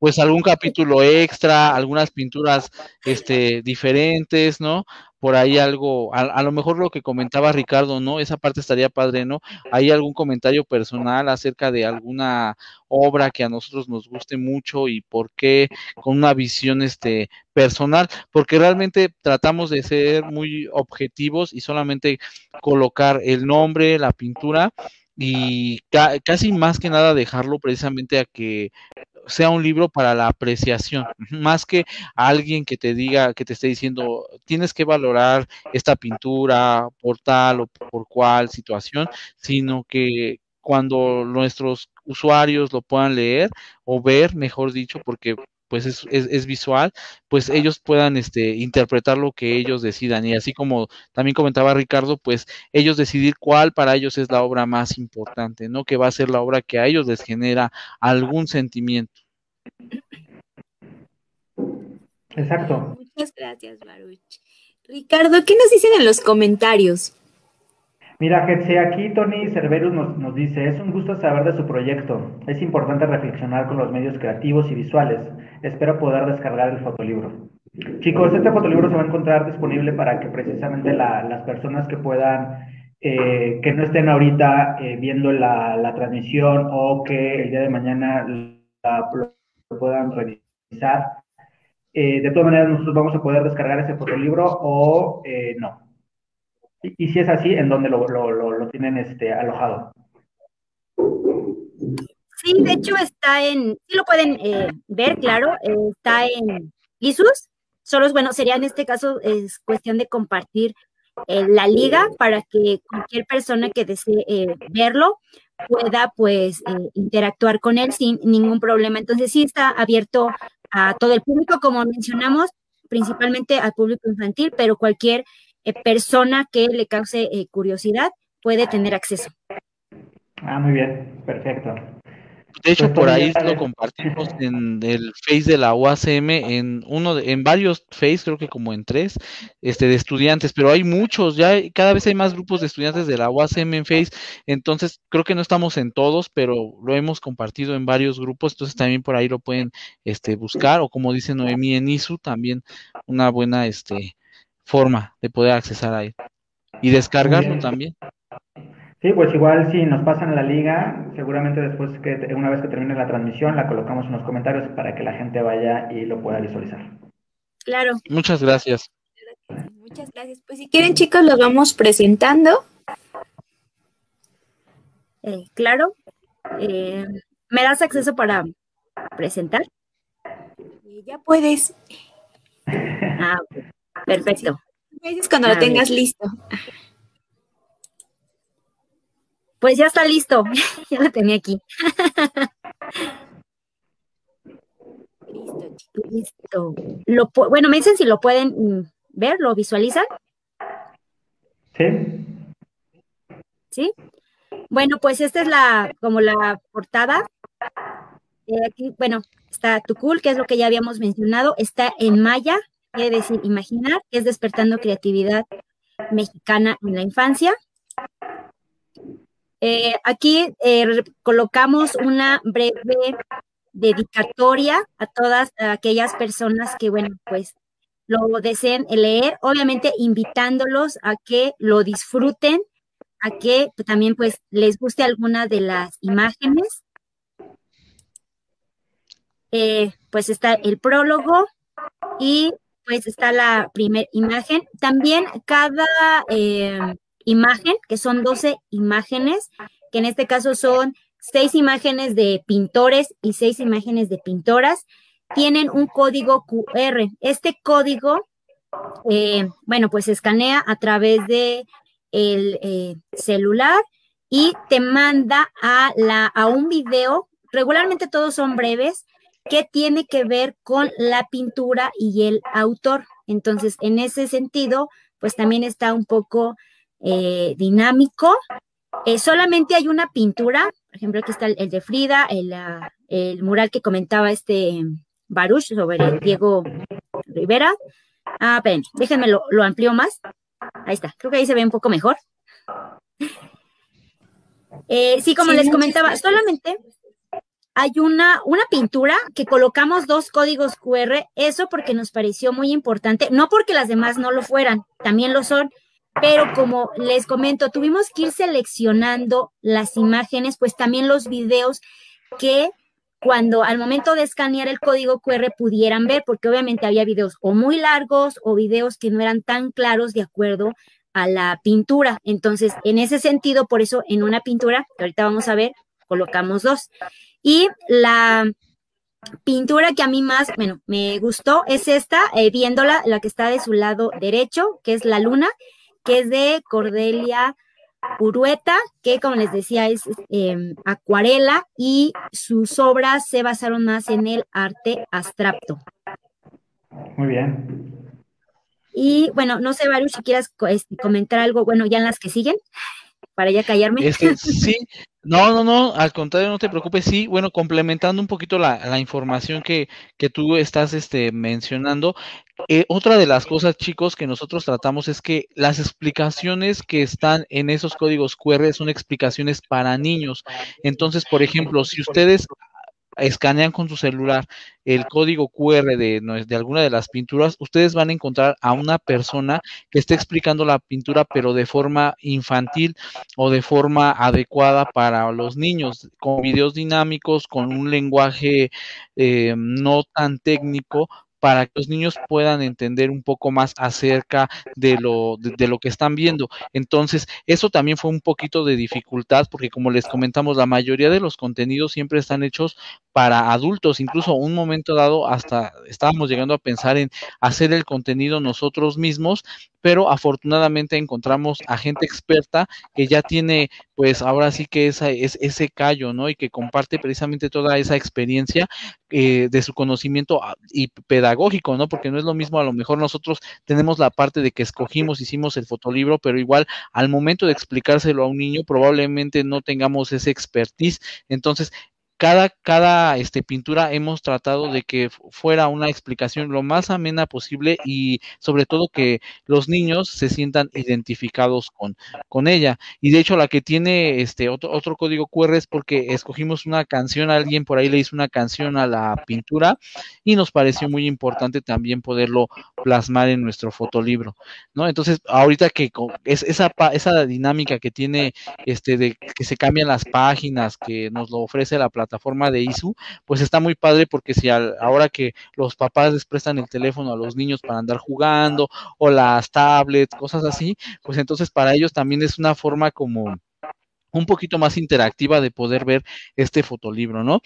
S5: pues algún capítulo extra, algunas pinturas este diferentes, ¿no? Por ahí algo, a, lo mejor lo que comentaba Ricardo, ¿no? Esa parte estaría padre, ¿no? ¿Hay algún comentario personal acerca de alguna obra que a nosotros nos guste mucho y por qué con una visión este personal, porque realmente tratamos de ser muy objetivos y solamente colocar el nombre, la pintura y casi más que nada dejarlo precisamente a que sea un libro para la apreciación, más que alguien que te diga, que te esté diciendo, tienes que valorar esta pintura por tal o por cual situación, sino que cuando nuestros usuarios lo puedan leer o ver, mejor dicho, porque pues es, es, visual, pues ellos puedan este, interpretar lo que ellos decidan. Y así como también comentaba Ricardo, pues ellos decidir cuál para ellos es la obra más importante, ¿no? Que va a ser la obra que a ellos les genera algún sentimiento.
S4: Exacto.
S3: Muchas gracias, Baruch. Ricardo, ¿qué nos dicen en los comentarios?
S4: Mira, Getse, aquí Tony Cerverus nos, dice, es un gusto saber de su proyecto. Es importante reflexionar con los medios creativos y visuales. Espero poder descargar el fotolibro. Chicos, este fotolibro se va a encontrar disponible para que precisamente las personas que puedan, eh, que no estén ahorita eh, viendo la, la, transmisión o que el día de mañana lo puedan revisar. Eh, de todas maneras, nosotros vamos a poder descargar ese fotolibro o no. Y, si es así, ¿en dónde lo, tienen este, alojado?
S6: Sí, de hecho está en, sí lo pueden eh, ver, claro, está en ISUS. Solo es bueno, sería en este caso es cuestión de compartir eh, la liga para que cualquier persona que desee eh, verlo pueda pues interactuar con él sin ningún problema. Entonces sí está abierto a todo el público, como mencionamos, principalmente al público infantil, pero cualquier eh, persona que le cause eh, curiosidad puede tener acceso.
S4: Ah, muy bien, perfecto.
S5: De hecho, por ahí lo compartimos en el Face de la UACM, en uno de, en varios Face, creo que como en tres, este, de estudiantes, pero hay muchos, ya cada vez hay más grupos de estudiantes de la UACM en Face, entonces creo que no estamos en todos, pero lo hemos compartido en varios grupos, entonces también por ahí lo pueden este, buscar, o como dice Noemí en ISU, también una buena este, forma de poder accesar a él y descargarlo también.
S4: Sí, pues igual si nos pasan la liga, seguramente después que una vez que termine la transmisión la colocamos en los comentarios para que la gente vaya y lo pueda visualizar.
S6: Claro.
S5: Muchas gracias.
S3: Muchas gracias. Pues si quieren chicos lo vamos presentando.
S6: Eh, claro. Eh, ¿Me das acceso para presentar?
S3: Ya puedes.
S6: Ah, Perfecto.
S3: Me dices cuando lo tengas listo.
S6: Pues ya está listo. ya lo tenía aquí. listo, Listo. Lo, bueno, me dicen si lo pueden ver, lo visualizan.
S4: Sí.
S6: ¿Sí? Bueno, pues esta es la, como la portada. Eh, aquí, bueno, está Tukul, que es lo que ya habíamos mencionado, está en maya, quiere decir imaginar, es despertando creatividad mexicana en la infancia. Eh, aquí eh, colocamos una breve dedicatoria a todas aquellas personas que, bueno, pues lo deseen leer, obviamente invitándolos a que lo disfruten, a que también pues les guste alguna de las imágenes. Eh, pues está el prólogo y pues está la primera imagen. También cada eh, imagen, que son 12 imágenes, que en este caso son seis imágenes de pintores y seis imágenes de pintoras, tienen un código QR. Este código, eh, bueno, pues se escanea a través de el eh, celular y te manda a, la, a un video, regularmente todos son breves, que tiene que ver con la pintura y el autor. Entonces, en ese sentido, pues también está un poco eh, dinámico. solamente hay una pintura, por ejemplo, aquí está el, de Frida, el, el, mural que comentaba este Baruch sobre Diego Rivera. Ah, esperen, déjenme lo, lo amplío más. Ahí está, creo que ahí se ve un poco mejor. Eh, sí, como les comentaba, solamente hay una, una pintura que colocamos dos códigos QR, eso porque nos pareció muy importante, no porque las demás no lo fueran, también lo son, pero como les comento, tuvimos que ir seleccionando las imágenes, pues también los videos que cuando al momento de escanear el código QR pudieran ver, porque obviamente había videos o muy largos o videos que no eran tan claros de acuerdo a la pintura. Entonces, en ese sentido, por eso en una pintura, que ahorita vamos a ver, colocamos dos. Y la pintura que a mí más, bueno, me gustó es esta, eh, viéndola, la que está de su lado derecho, que es la luna, que es de Cordelia Urueta, que como les decía es em, acuarela y sus obras se basaron más en el arte abstracto.
S4: Muy bien.
S6: Y bueno, no sé, Baruch, si quieras este, comentar algo, bueno, ya en las que siguen, para ya callarme.
S5: Este, sí, no, no, no, al contrario, no te preocupes, sí, bueno, complementando un poquito la, la información que, que tú estás este, mencionando, eh, otra de las cosas, chicos, que nosotros tratamos es que las explicaciones que están en esos códigos QR son explicaciones para niños. Entonces, por ejemplo, si ustedes escanean con su celular el código QR de, de alguna de las pinturas, ustedes van a encontrar a una persona que esté explicando la pintura, pero de forma infantil o de forma adecuada para los niños, con videos dinámicos, con un lenguaje eh, no tan técnico, para que los niños puedan entender un poco más acerca de lo, de, lo que están viendo. Entonces, eso también fue un poquito de dificultad porque como les comentamos, la mayoría de los contenidos siempre están hechos para adultos, incluso un momento dado hasta estábamos llegando a pensar en hacer el contenido nosotros mismos, pero afortunadamente encontramos a gente experta que ya tiene pues ahora sí que esa, es, ese callo, ¿no? Y que comparte precisamente toda esa experiencia eh, de su conocimiento ah, y pedagógico, ¿no? Porque no es lo mismo, a lo mejor nosotros tenemos la parte de que escogimos, hicimos el fotolibro, pero igual al momento de explicárselo a un niño probablemente no tengamos ese expertise. Entonces, cada, cada este, pintura hemos tratado de que fuera una explicación lo más amena posible y sobre todo que los niños se sientan identificados con, con ella. Y de hecho la que tiene este otro, otro código QR es porque escogimos una canción, alguien por ahí le hizo una canción a la pintura y nos pareció muy importante también poderlo plasmar en nuestro fotolibro, ¿no? Entonces, ahorita que es esa, esa dinámica que tiene este de que se cambian las páginas, que nos lo ofrece la plataforma, plataforma de ISU, pues está muy padre porque si ahora que los papás les prestan el teléfono a los niños para andar jugando o las tablets, cosas así, pues entonces para ellos también es una forma como un poquito más interactiva de poder ver este fotolibro, ¿no?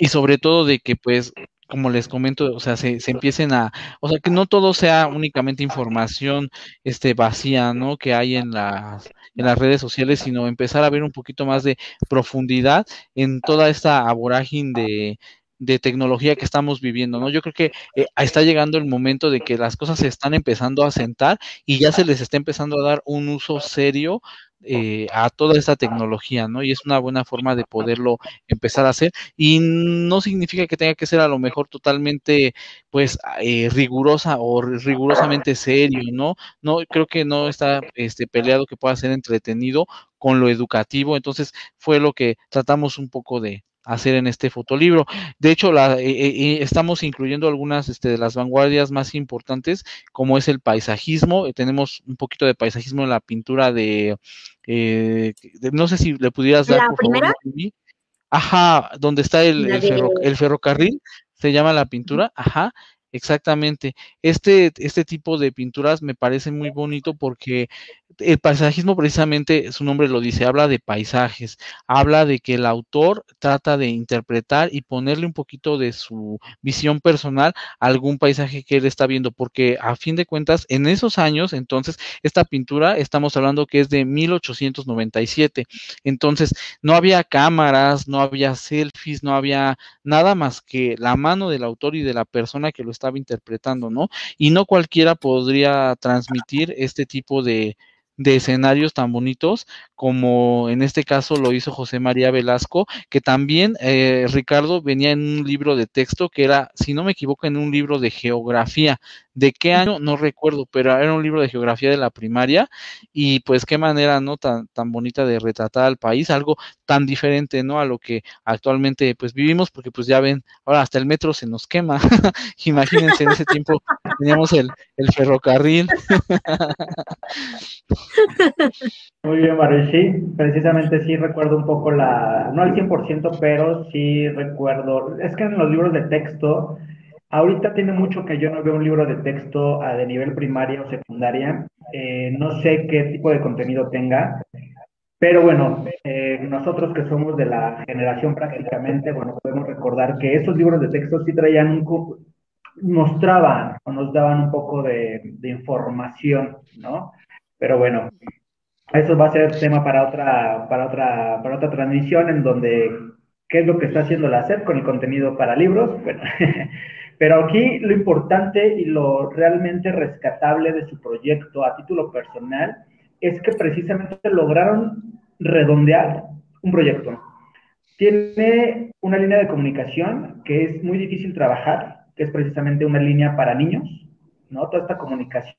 S5: Y sobre todo de que pues como les comento, o sea, se, se, empiecen a, o sea, que no todo sea únicamente información este vacía, ¿no? Que hay en las en las redes sociales, sino empezar a ver un poquito más de profundidad en toda esta vorágine de, de tecnología que estamos viviendo, ¿no? Yo creo que eh, está llegando el momento de que las cosas se están empezando a sentar y ya se les está empezando a dar un uso serio eh, a toda esta tecnología, ¿no? Y es una buena forma de poderlo empezar a hacer y no significa que tenga que ser a lo mejor totalmente, pues, eh, rigurosa o rigurosamente serio, ¿no? No, creo que no está este, peleado que pueda ser entretenido con lo educativo, entonces fue lo que tratamos un poco de, hacer en este fotolibro. De hecho, la, eh, eh, estamos incluyendo algunas este, de las vanguardias más importantes, como es el paisajismo. tenemos un poquito de paisajismo en la pintura de, no sé si le pudieras dar,
S6: por primera?
S5: favor. Ajá, donde está el, el ferrocarril, se llama la pintura, ajá, Exactamente. Este, este tipo de pinturas me parece muy bonito porque el paisajismo precisamente, su nombre lo dice, habla de paisajes, habla de que el autor trata de interpretar y ponerle un poquito de su visión personal a algún paisaje que él está viendo, porque a fin de cuentas, en esos años, entonces, esta pintura, estamos hablando que es de 1897, entonces, no había cámaras, no había selfies, no había nada más que la mano del autor y de la persona que lo estaba interpretando, ¿no? Y no cualquiera podría transmitir este tipo de de escenarios tan bonitos como en este caso lo hizo José María Velasco, que también eh, Ricardo venía en un libro de texto que era, si no me equivoco, en un libro de geografía. ¿De qué año? No recuerdo, pero era un libro de geografía de la primaria y pues qué manera, ¿no? Tan, tan bonita de retratar al país, algo tan diferente, ¿no? A lo que actualmente pues vivimos, porque pues ya ven, ahora hasta el metro se nos quema. Imagínense, en ese tiempo teníamos el, el ferrocarril.
S4: Muy bien, Mario. Sí, precisamente sí recuerdo un poco la, no al 100%, pero sí recuerdo, es que en los libros de texto, ahorita tiene mucho que yo no veo un libro de texto ah, de nivel primaria o secundaria, eh, no sé qué tipo de contenido tenga, pero bueno, eh, nosotros que somos de la generación prácticamente, bueno, podemos recordar que esos libros de texto sí traían un, mostraban o nos daban un poco de información, ¿no? Pero bueno, eso va a ser tema para otra, para otra, para otra transmisión en donde qué es lo que está haciendo la SEP con el contenido para libros. Bueno, pero aquí lo importante y lo realmente rescatable de su proyecto a título personal es que precisamente lograron redondear un proyecto. Tiene una línea de comunicación que es muy difícil trabajar, que es precisamente una línea para niños, ¿no? Toda esta comunicación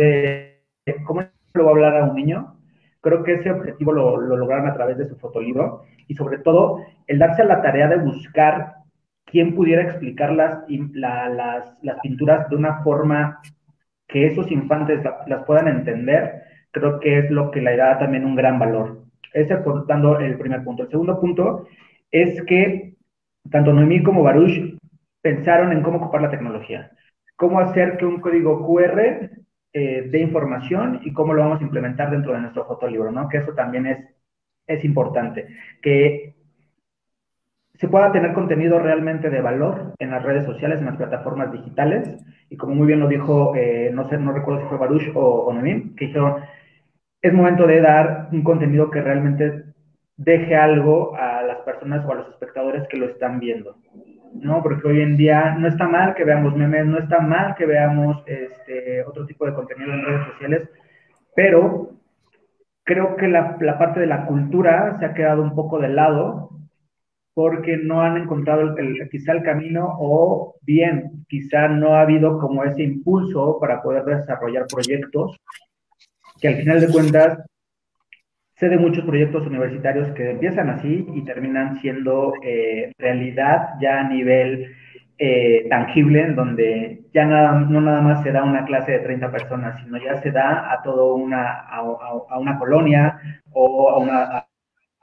S4: de cómo lo va a hablar a un niño. Creo que ese objetivo lo, lograron a través de su fotolibro y sobre todo el darse a la tarea de buscar quién pudiera explicar las, las, pinturas de una forma que esos infantes las puedan entender, creo que es lo que le da también un gran valor. Ese dando el primer punto. El segundo punto es que tanto Noemí como Baruch pensaron en cómo ocupar la tecnología. Cómo hacer que un código QR eh, de información y cómo lo vamos a implementar dentro de nuestro fotolibro, ¿no? Que eso también es, es importante. Que se pueda tener contenido realmente de valor en las redes sociales, en las plataformas digitales. Y como muy bien lo dijo, eh, no sé, no recuerdo si fue Baruch o, o que dijeron, es momento de dar un contenido que realmente deje algo a las personas o a los espectadores que lo están viendo. ¿No? Porque hoy en día no está mal que veamos memes, no está mal que veamos este, otro tipo de contenido en redes sociales, pero creo que la, parte de la cultura se ha quedado un poco de lado porque no han encontrado el, quizá el camino o bien, quizá no ha habido como ese impulso para poder desarrollar proyectos que al final de cuentas Sé de muchos proyectos universitarios que empiezan así y terminan siendo eh, realidad ya a nivel eh, tangible, en donde ya no nada más se da una clase de 30 personas, sino ya se da a todo una, a, una colonia o a una,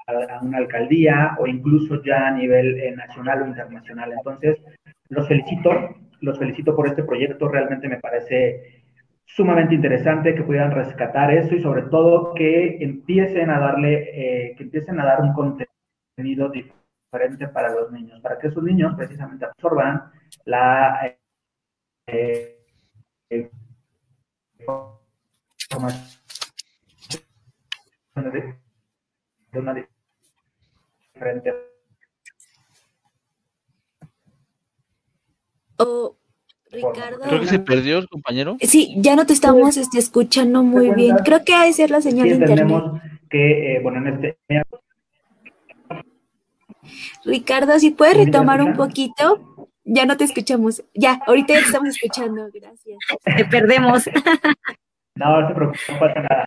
S4: a una, alcaldía o incluso ya a nivel eh, nacional o internacional. Entonces, los felicito, los felicito por este proyecto, realmente me parece sumamente interesante que pudieran rescatar eso y sobre todo que empiecen a darle, eh, que empiecen a dar un contenido diferente para los niños, para que esos niños precisamente absorban la eh, eh, de una diferente.
S3: Ricardo.
S5: Creo que se perdió el compañero.
S3: Sí, ya no te estamos este, escuchando muy bien. Creo que ha de ser la señal de internet.
S4: que, eh, bueno, en este...
S3: Ricardo, si puedes retomar un poquito, ya no te escuchamos. Ya, ahorita ya te estamos escuchando, gracias.
S6: Te perdemos.
S4: No, no se preocupe, no pasa nada.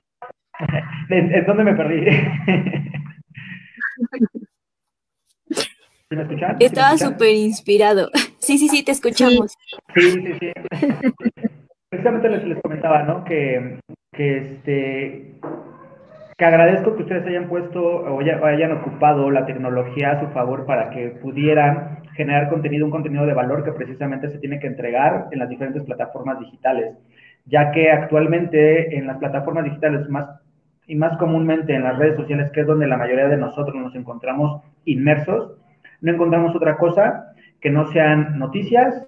S4: ¿En dónde me perdí? ¿Me escuchan?
S3: Estaba súper inspirado. Sí, sí, sí, te escuchamos.
S4: Sí, sí, sí. Precisamente les, les comentaba, ¿no? Que, que, este, que agradezco que ustedes hayan puesto o ya, hayan ocupado la tecnología a su favor para que pudieran generar contenido, un contenido de valor que precisamente se tiene que entregar en las diferentes plataformas digitales, ya que actualmente en las plataformas digitales más y más comúnmente en las redes sociales, que es donde la mayoría de nosotros nos encontramos inmersos, no encontramos otra cosa que no sean noticias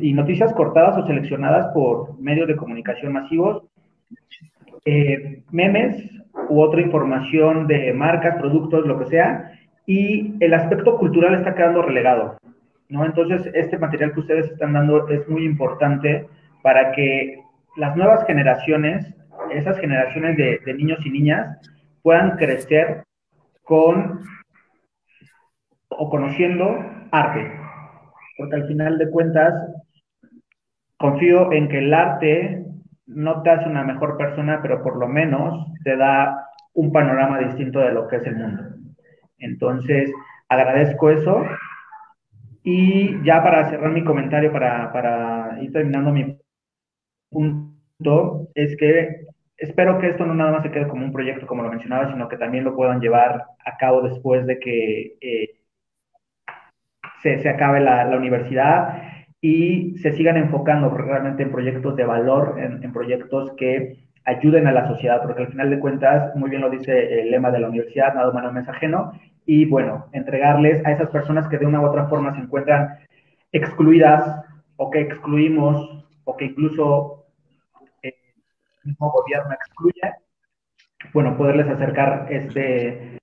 S4: y noticias cortadas o seleccionadas por medios de comunicación masivos eh, memes u otra información de marcas, productos, lo que sea, y el aspecto cultural está quedando relegado, ¿no? Entonces, este material que ustedes están dando es muy importante para que las nuevas generaciones, esas generaciones de, de niños y niñas, puedan crecer con o conociendo arte, porque al final de cuentas confío en que el arte no te hace una mejor persona, pero por lo menos te da un panorama distinto de lo que es el mundo. Entonces, agradezco eso. Y ya para cerrar mi comentario, para, para ir terminando mi punto, es que espero que esto no nada más se quede como un proyecto, como lo mencionaba, sino que también lo puedan llevar a cabo después de que eh, se, acabe la, universidad y se sigan enfocando realmente en proyectos de valor, en, proyectos que ayuden a la sociedad, porque al final de cuentas, muy bien lo dice el lema de la universidad, nada humano mensajeno, y bueno, entregarles a esas personas que de una u otra forma se encuentran excluidas o que excluimos o que incluso el mismo gobierno excluye, bueno, poderles acercar este,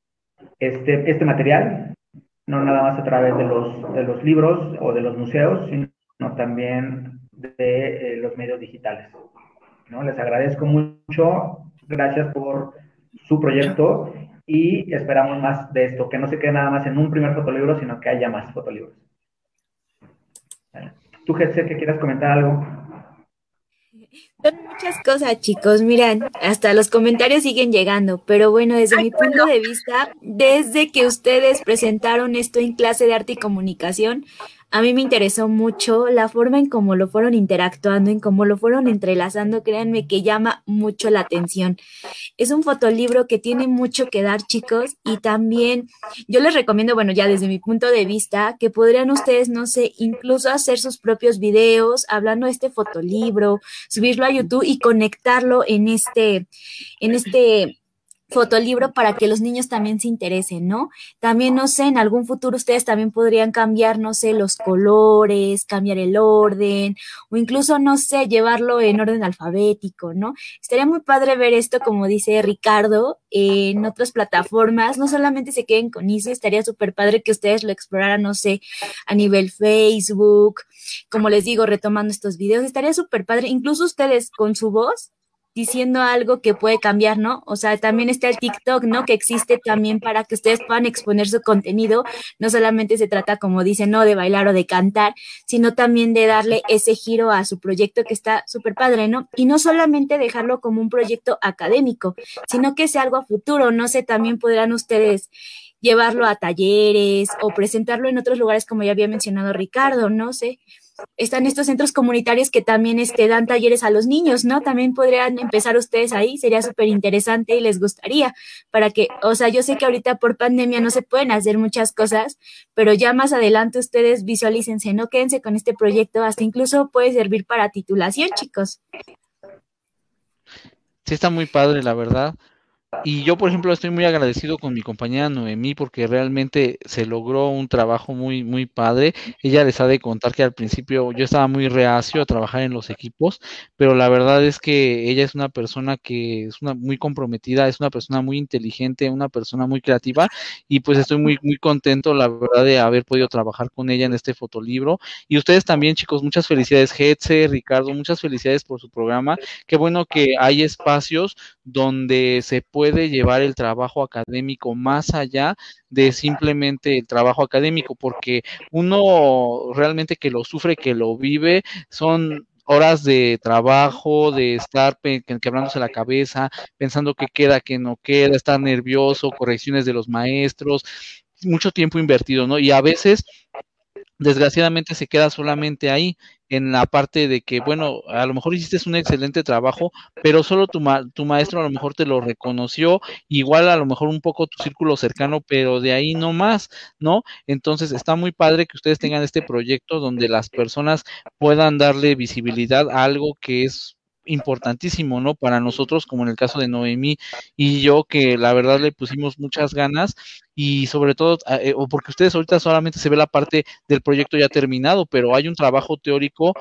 S4: este, este material, no nada más a través de los, de los libros o de los museos, sino también de eh, los medios digitales. ¿no? Les agradezco mucho, gracias por su proyecto y esperamos más de esto, que no se quede nada más en un primer fotolibro, sino que haya más fotolibros. Tú, Hetze, que quieras comentar algo.
S3: Son muchas cosas, chicos. Miren, hasta los comentarios siguen llegando. Pero bueno, desde mi punto de vista, desde que ustedes presentaron esto en clase de arte y comunicación, a mí me interesó mucho la forma en cómo lo fueron interactuando, en cómo lo fueron entrelazando, créanme que llama mucho la atención. Es un fotolibro que tiene mucho que dar, chicos, y también yo les recomiendo, bueno, ya desde mi punto de vista, que podrían ustedes, no sé, incluso hacer sus propios videos hablando de este fotolibro, subirlo a YouTube y conectarlo en este, en este fotolibro para que los niños también se interesen, ¿no? También, no sé, en algún futuro ustedes también podrían cambiar, no sé, los colores, cambiar el orden, o incluso, no sé, llevarlo en orden alfabético, ¿no? Estaría muy padre ver esto, como dice Ricardo, en otras plataformas, no solamente se queden con eso, estaría súper padre que ustedes lo exploraran, no sé, a nivel Facebook, como les digo, retomando estos videos, estaría súper padre, incluso ustedes con su voz diciendo algo que puede cambiar, ¿no? O sea, también está el TikTok, ¿no? Que existe también para que ustedes puedan exponer su contenido. No solamente se trata, como dicen, ¿no? De bailar o de cantar, sino también de darle ese giro a su proyecto que está súper padre, ¿no? Y no solamente dejarlo como un proyecto académico, sino que sea algo a futuro. No sé, también podrán ustedes llevarlo a talleres o presentarlo en otros lugares, como ya había mencionado Ricardo, no sé están estos centros comunitarios que también este, dan talleres a los niños, ¿no? También podrían empezar ustedes ahí, sería súper interesante y les gustaría para que, o sea, yo sé que ahorita por pandemia no se pueden hacer muchas cosas, pero ya más adelante ustedes visualícense, no quédense con este proyecto, hasta incluso puede servir para titulación, chicos.
S5: Sí, está muy padre, la verdad. Y yo, por ejemplo, estoy muy agradecido con mi compañera Noemí porque realmente se logró un trabajo muy, muy padre. Ella les ha de contar que al principio yo estaba muy reacio a trabajar en los equipos, pero la verdad es que ella es una persona que es una muy comprometida, es una persona muy inteligente, una persona muy creativa y pues estoy muy, muy contento, la verdad, de haber podido trabajar con ella en este fotolibro. Y ustedes también, chicos, muchas felicidades, Hetze, Ricardo, muchas felicidades por su programa. Qué bueno que hay espacios donde se puede llevar el trabajo académico más allá de simplemente el trabajo académico, porque uno realmente que lo sufre, que lo vive, son horas de trabajo, de estar quebrándose la cabeza, pensando qué queda, qué no queda, estar nervioso, correcciones de los maestros, mucho tiempo invertido, ¿no? Y a veces desgraciadamente se queda solamente ahí en la parte de que, bueno, a lo mejor hiciste un excelente trabajo, pero solo tu, tu maestro a lo mejor te lo reconoció, igual a lo mejor un poco tu círculo cercano, pero de ahí no más, ¿no? Entonces está muy padre que ustedes tengan este proyecto donde las personas puedan darle visibilidad a algo que es importantísimo, ¿no? Para nosotros, como en el caso de Noemí y yo, que la verdad le pusimos muchas ganas y sobre todo, eh, o porque ustedes ahorita solamente se ve la parte del proyecto ya terminado, pero hay un trabajo teórico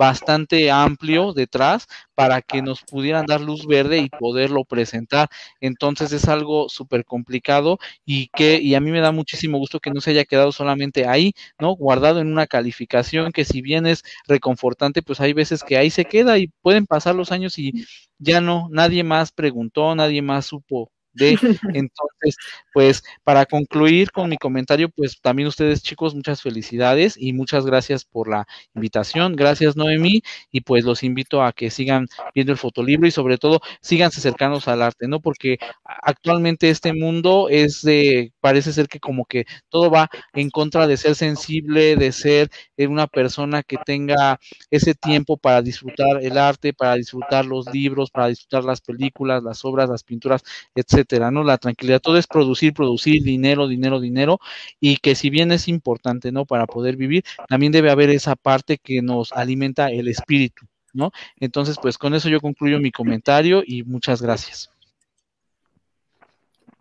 S5: bastante amplio detrás para que nos pudieran dar luz verde y poderlo presentar. Entonces es algo súper complicado y que y a mí me da muchísimo gusto que no se haya quedado solamente ahí, ¿no? Guardado en una calificación que si bien es reconfortante, pues hay veces que ahí se queda y pueden pasar los años y ya no, nadie más preguntó, nadie más supo de. Entonces, pues para concluir con mi comentario, pues también ustedes chicos, muchas felicidades y muchas gracias por la invitación. Gracias Noemí y pues los invito a que sigan viendo el fotolibro y sobre todo síganse cercanos al arte, ¿no? Porque actualmente este mundo es de, parece ser que como que todo va en contra de ser sensible, de ser eh, una persona que tenga ese tiempo para disfrutar el arte, para disfrutar los libros, para disfrutar las películas, las obras, las pinturas, etcétera La tranquilidad, todo es producir, producir, dinero, dinero, dinero, y que si bien es importante, ¿no? Para poder vivir, también debe haber esa parte que nos alimenta el espíritu, ¿no? Entonces, pues con eso yo concluyo mi comentario y muchas gracias.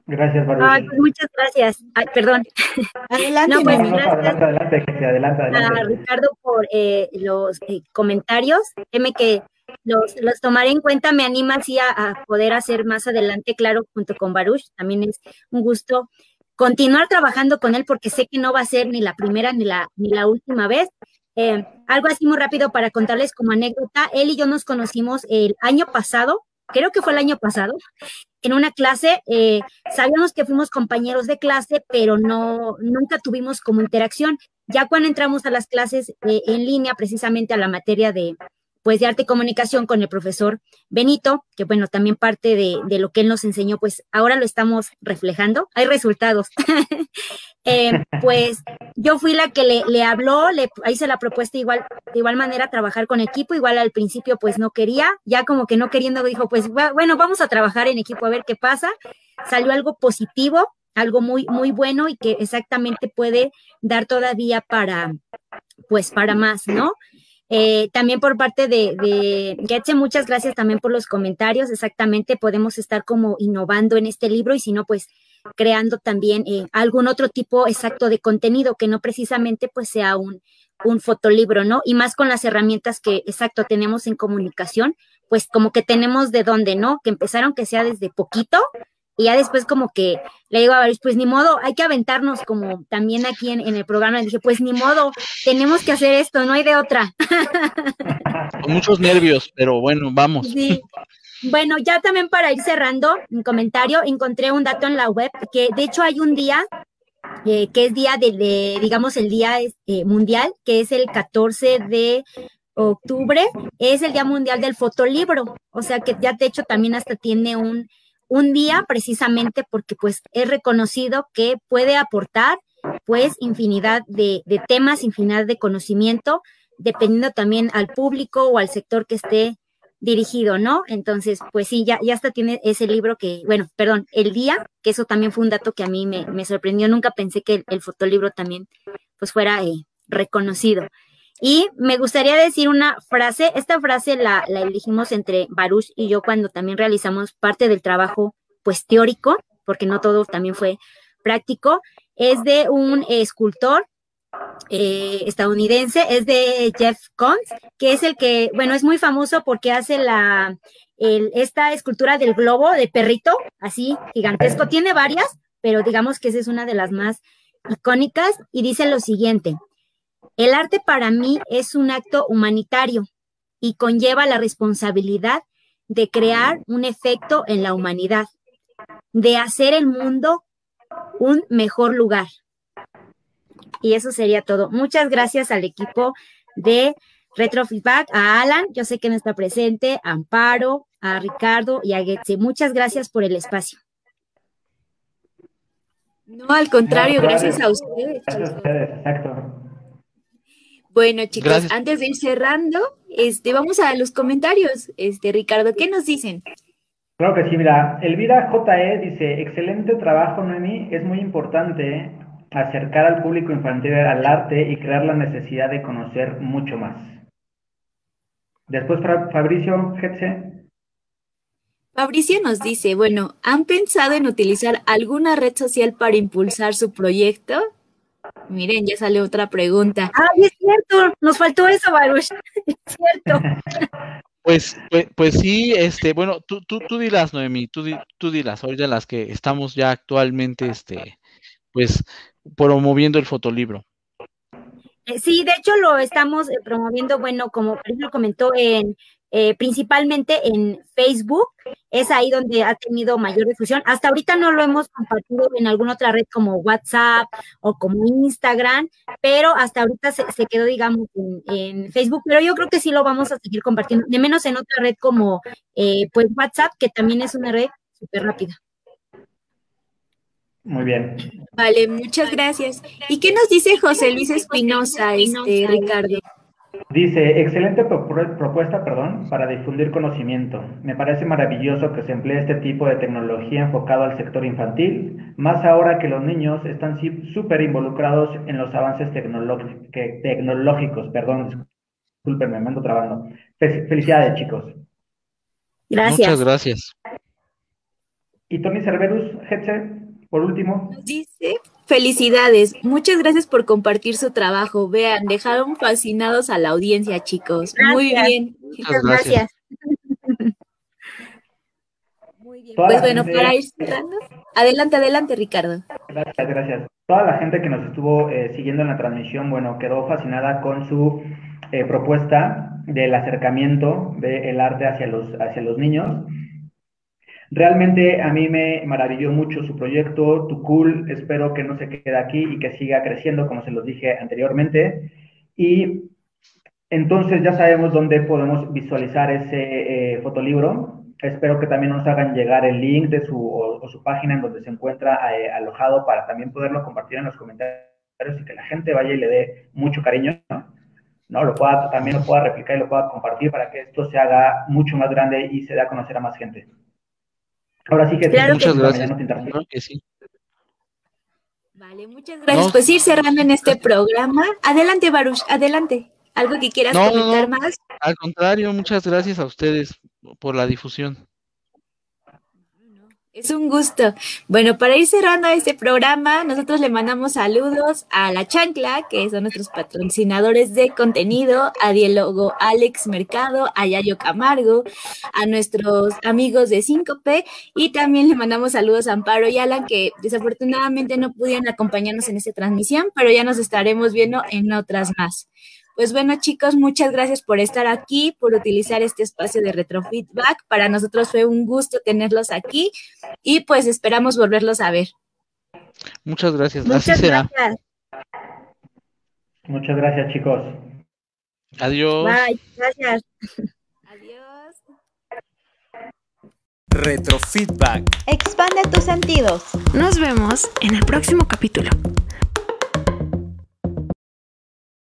S4: Gracias,
S6: Barbara. Pues muchas gracias. Ay, perdón.
S3: Adelante, no,
S4: pues, adelante, adelante, adelante,
S6: A Ricardo por eh, los eh, comentarios. Deme que los, los tomaré en cuenta, me anima así a, poder hacer más adelante, claro, junto con Baruch, también es un gusto continuar trabajando con él porque sé que no va a ser ni la primera ni la, ni la última vez. Eh, algo así muy rápido para contarles como anécdota, él y yo nos conocimos el año pasado, creo que fue el año pasado, en una clase, eh, sabíamos que fuimos compañeros de clase, pero no, nunca tuvimos como interacción. Ya cuando entramos a las clases eh, en línea, precisamente a la materia de, pues de arte y comunicación con el profesor Benito, que bueno, también parte de, lo que él nos enseñó, pues ahora lo estamos reflejando, hay resultados. Eh, pues yo fui la que le, le habló, le hice la propuesta igual, de igual manera trabajar con equipo, igual al principio pues no quería, ya como que no queriendo dijo, pues bueno, vamos a trabajar en equipo a ver qué pasa. Salió algo positivo, algo muy, muy bueno y que exactamente puede dar todavía para, pues para más, ¿no? Eh, también por parte de, de muchas gracias también por los comentarios. Exactamente, podemos estar como innovando en este libro y si no, pues creando también eh, algún otro tipo exacto de contenido que no precisamente pues sea un, un fotolibro, ¿no? Y más con las herramientas que exacto tenemos en comunicación, pues como que tenemos de dónde, ¿no? Que empezaron que sea desde poquito y ya después como que le digo a Baruch, pues ni modo, hay que aventarnos como también aquí en, el programa. Le dije, pues ni modo, tenemos que hacer esto, no hay de otra.
S5: Con muchos nervios, pero bueno, vamos.
S6: Sí. Bueno, ya también para ir cerrando mi comentario, encontré un dato en la web que de hecho hay un día eh, que es día de, digamos, el día eh, mundial, que es el 14 de octubre, es el Día Mundial del Fotolibro. O sea que ya de hecho también hasta tiene un un día precisamente porque pues es reconocido que puede aportar pues infinidad de, temas, infinidad de conocimiento, dependiendo también al público o al sector que esté dirigido, ¿no? Entonces, pues sí, ya, ya hasta tiene ese libro que, bueno, perdón, el día, que eso también fue un dato que a mí me, sorprendió, nunca pensé que el, fotolibro también pues fuera eh, reconocido. Y me gustaría decir una frase, esta frase la, la elegimos entre Baruch y yo cuando también realizamos parte del trabajo pues teórico, porque no todo también fue práctico, es de un escultor eh, estadounidense, es de Jeff Koons, que es el que, bueno, es muy famoso porque hace la, esta escultura del globo de perrito, así gigantesco, tiene varias, pero digamos que esa es una de las más icónicas y dice lo siguiente, el arte para mí es un acto humanitario y conlleva la responsabilidad de crear un efecto en la humanidad, de hacer el mundo un mejor lugar. Y eso sería todo. Muchas gracias al equipo de Retrofeedback, a Alan, yo sé que no está presente, a Amparo, a Ricardo y a Getze. Muchas gracias por el espacio.
S3: No, al contrario, gracias a ustedes.
S4: Gracias a ustedes, exacto.
S3: Bueno, chicos, antes de ir cerrando, este, vamos a los comentarios. Este, Ricardo, ¿qué nos dicen?
S4: Claro que sí, mira, Elvira JE dice, excelente trabajo, Noemi, es muy importante acercar al público infantil al arte y crear la necesidad de conocer mucho más. Después, Fabricio Getze.
S3: Fabricio nos dice, bueno, ¿han pensado en utilizar alguna red social para impulsar su proyecto? Miren, ya sale otra pregunta.
S6: Ah, es cierto, nos faltó eso, Baruch. Es cierto.
S5: Pues, pues, pues, sí, este, bueno, tú, tú, tú dilas, Noemi, tú, tú dilas, ahorita las que estamos ya actualmente, este, pues, promoviendo el fotolibro.
S6: Eh, sí, de hecho lo estamos eh, promoviendo, bueno, como por ejemplo comentó en eh, principalmente en Facebook, es ahí donde ha tenido mayor difusión. Hasta ahorita no lo hemos compartido en alguna otra red como WhatsApp o como Instagram, pero hasta ahorita se, quedó, digamos, en, Facebook, pero yo creo que sí lo vamos a seguir compartiendo, de menos en otra red como eh, pues WhatsApp, que también es una red súper rápida.
S4: Muy bien.
S3: Vale, muchas gracias. ¿Y qué nos dice José Luis Espinosa, este, Ricardo?
S4: Dice, excelente propuesta, perdón, para difundir conocimiento. Me parece maravilloso que se emplee este tipo de tecnología enfocado al sector infantil, más ahora que los niños están súper involucrados en los avances tecnológicos. Perdón, discúlpenme, me ando trabando. Felicidades, chicos.
S6: Gracias.
S5: Muchas gracias.
S4: Y Tony Cerberus, Hetze, por último.
S3: Dice, Felicidades, muchas gracias por compartir su trabajo. Vean, dejaron fascinados a la audiencia, chicos. Muy bien.
S6: Muchas gracias.
S3: Muy bien. Pues bueno, para ir cerrando, adelante, adelante, Ricardo.
S4: Gracias, gracias. Toda la gente que nos estuvo eh, siguiendo en la transmisión, bueno, quedó fascinada con su eh, propuesta del acercamiento del arte hacia los, hacia los niños. Realmente a mí me maravilló mucho su proyecto, tu cool, espero que no se quede aquí y que siga creciendo, como se los dije anteriormente. Y entonces ya sabemos dónde podemos visualizar ese eh, fotolibro. Espero que también nos hagan llegar el link de su, o, su página en donde se encuentra eh, alojado para también poderlo compartir en los comentarios y que la gente vaya y le dé mucho cariño. ¿no? Lo pueda, también lo pueda replicar y lo pueda compartir para que esto se haga mucho más grande y se dé a conocer a más gente. Ahora sí que
S5: muchas gracias.
S3: Vale, muchas gracias. Pues ir cerrando en este programa. Adelante, Baruch, adelante. ¿Algo que quieras comentar más?
S5: Al contrario, muchas gracias a ustedes por la difusión.
S3: Es un gusto. Bueno, para ir cerrando este programa, nosotros le mandamos saludos a La Chancla, que son nuestros patrocinadores de contenido, a Diálogo Alex Mercado, a Yayo Camargo, a nuestros amigos de Síncope y también le mandamos saludos a Amparo y Alan, que desafortunadamente no pudieron acompañarnos en esta transmisión, pero ya nos estaremos viendo en otras más. Pues bueno, chicos, muchas gracias por estar aquí, por utilizar este espacio de retrofeedback. Para nosotros fue un gusto tenerlos aquí y pues esperamos volverlos a ver.
S5: Muchas gracias. Muchas gracias.
S4: Muchas gracias, chicos.
S5: Adiós.
S6: Bye, gracias.
S3: Adiós.
S2: Retrofeedback.
S7: Expande tus sentidos.
S1: Nos vemos en el próximo capítulo.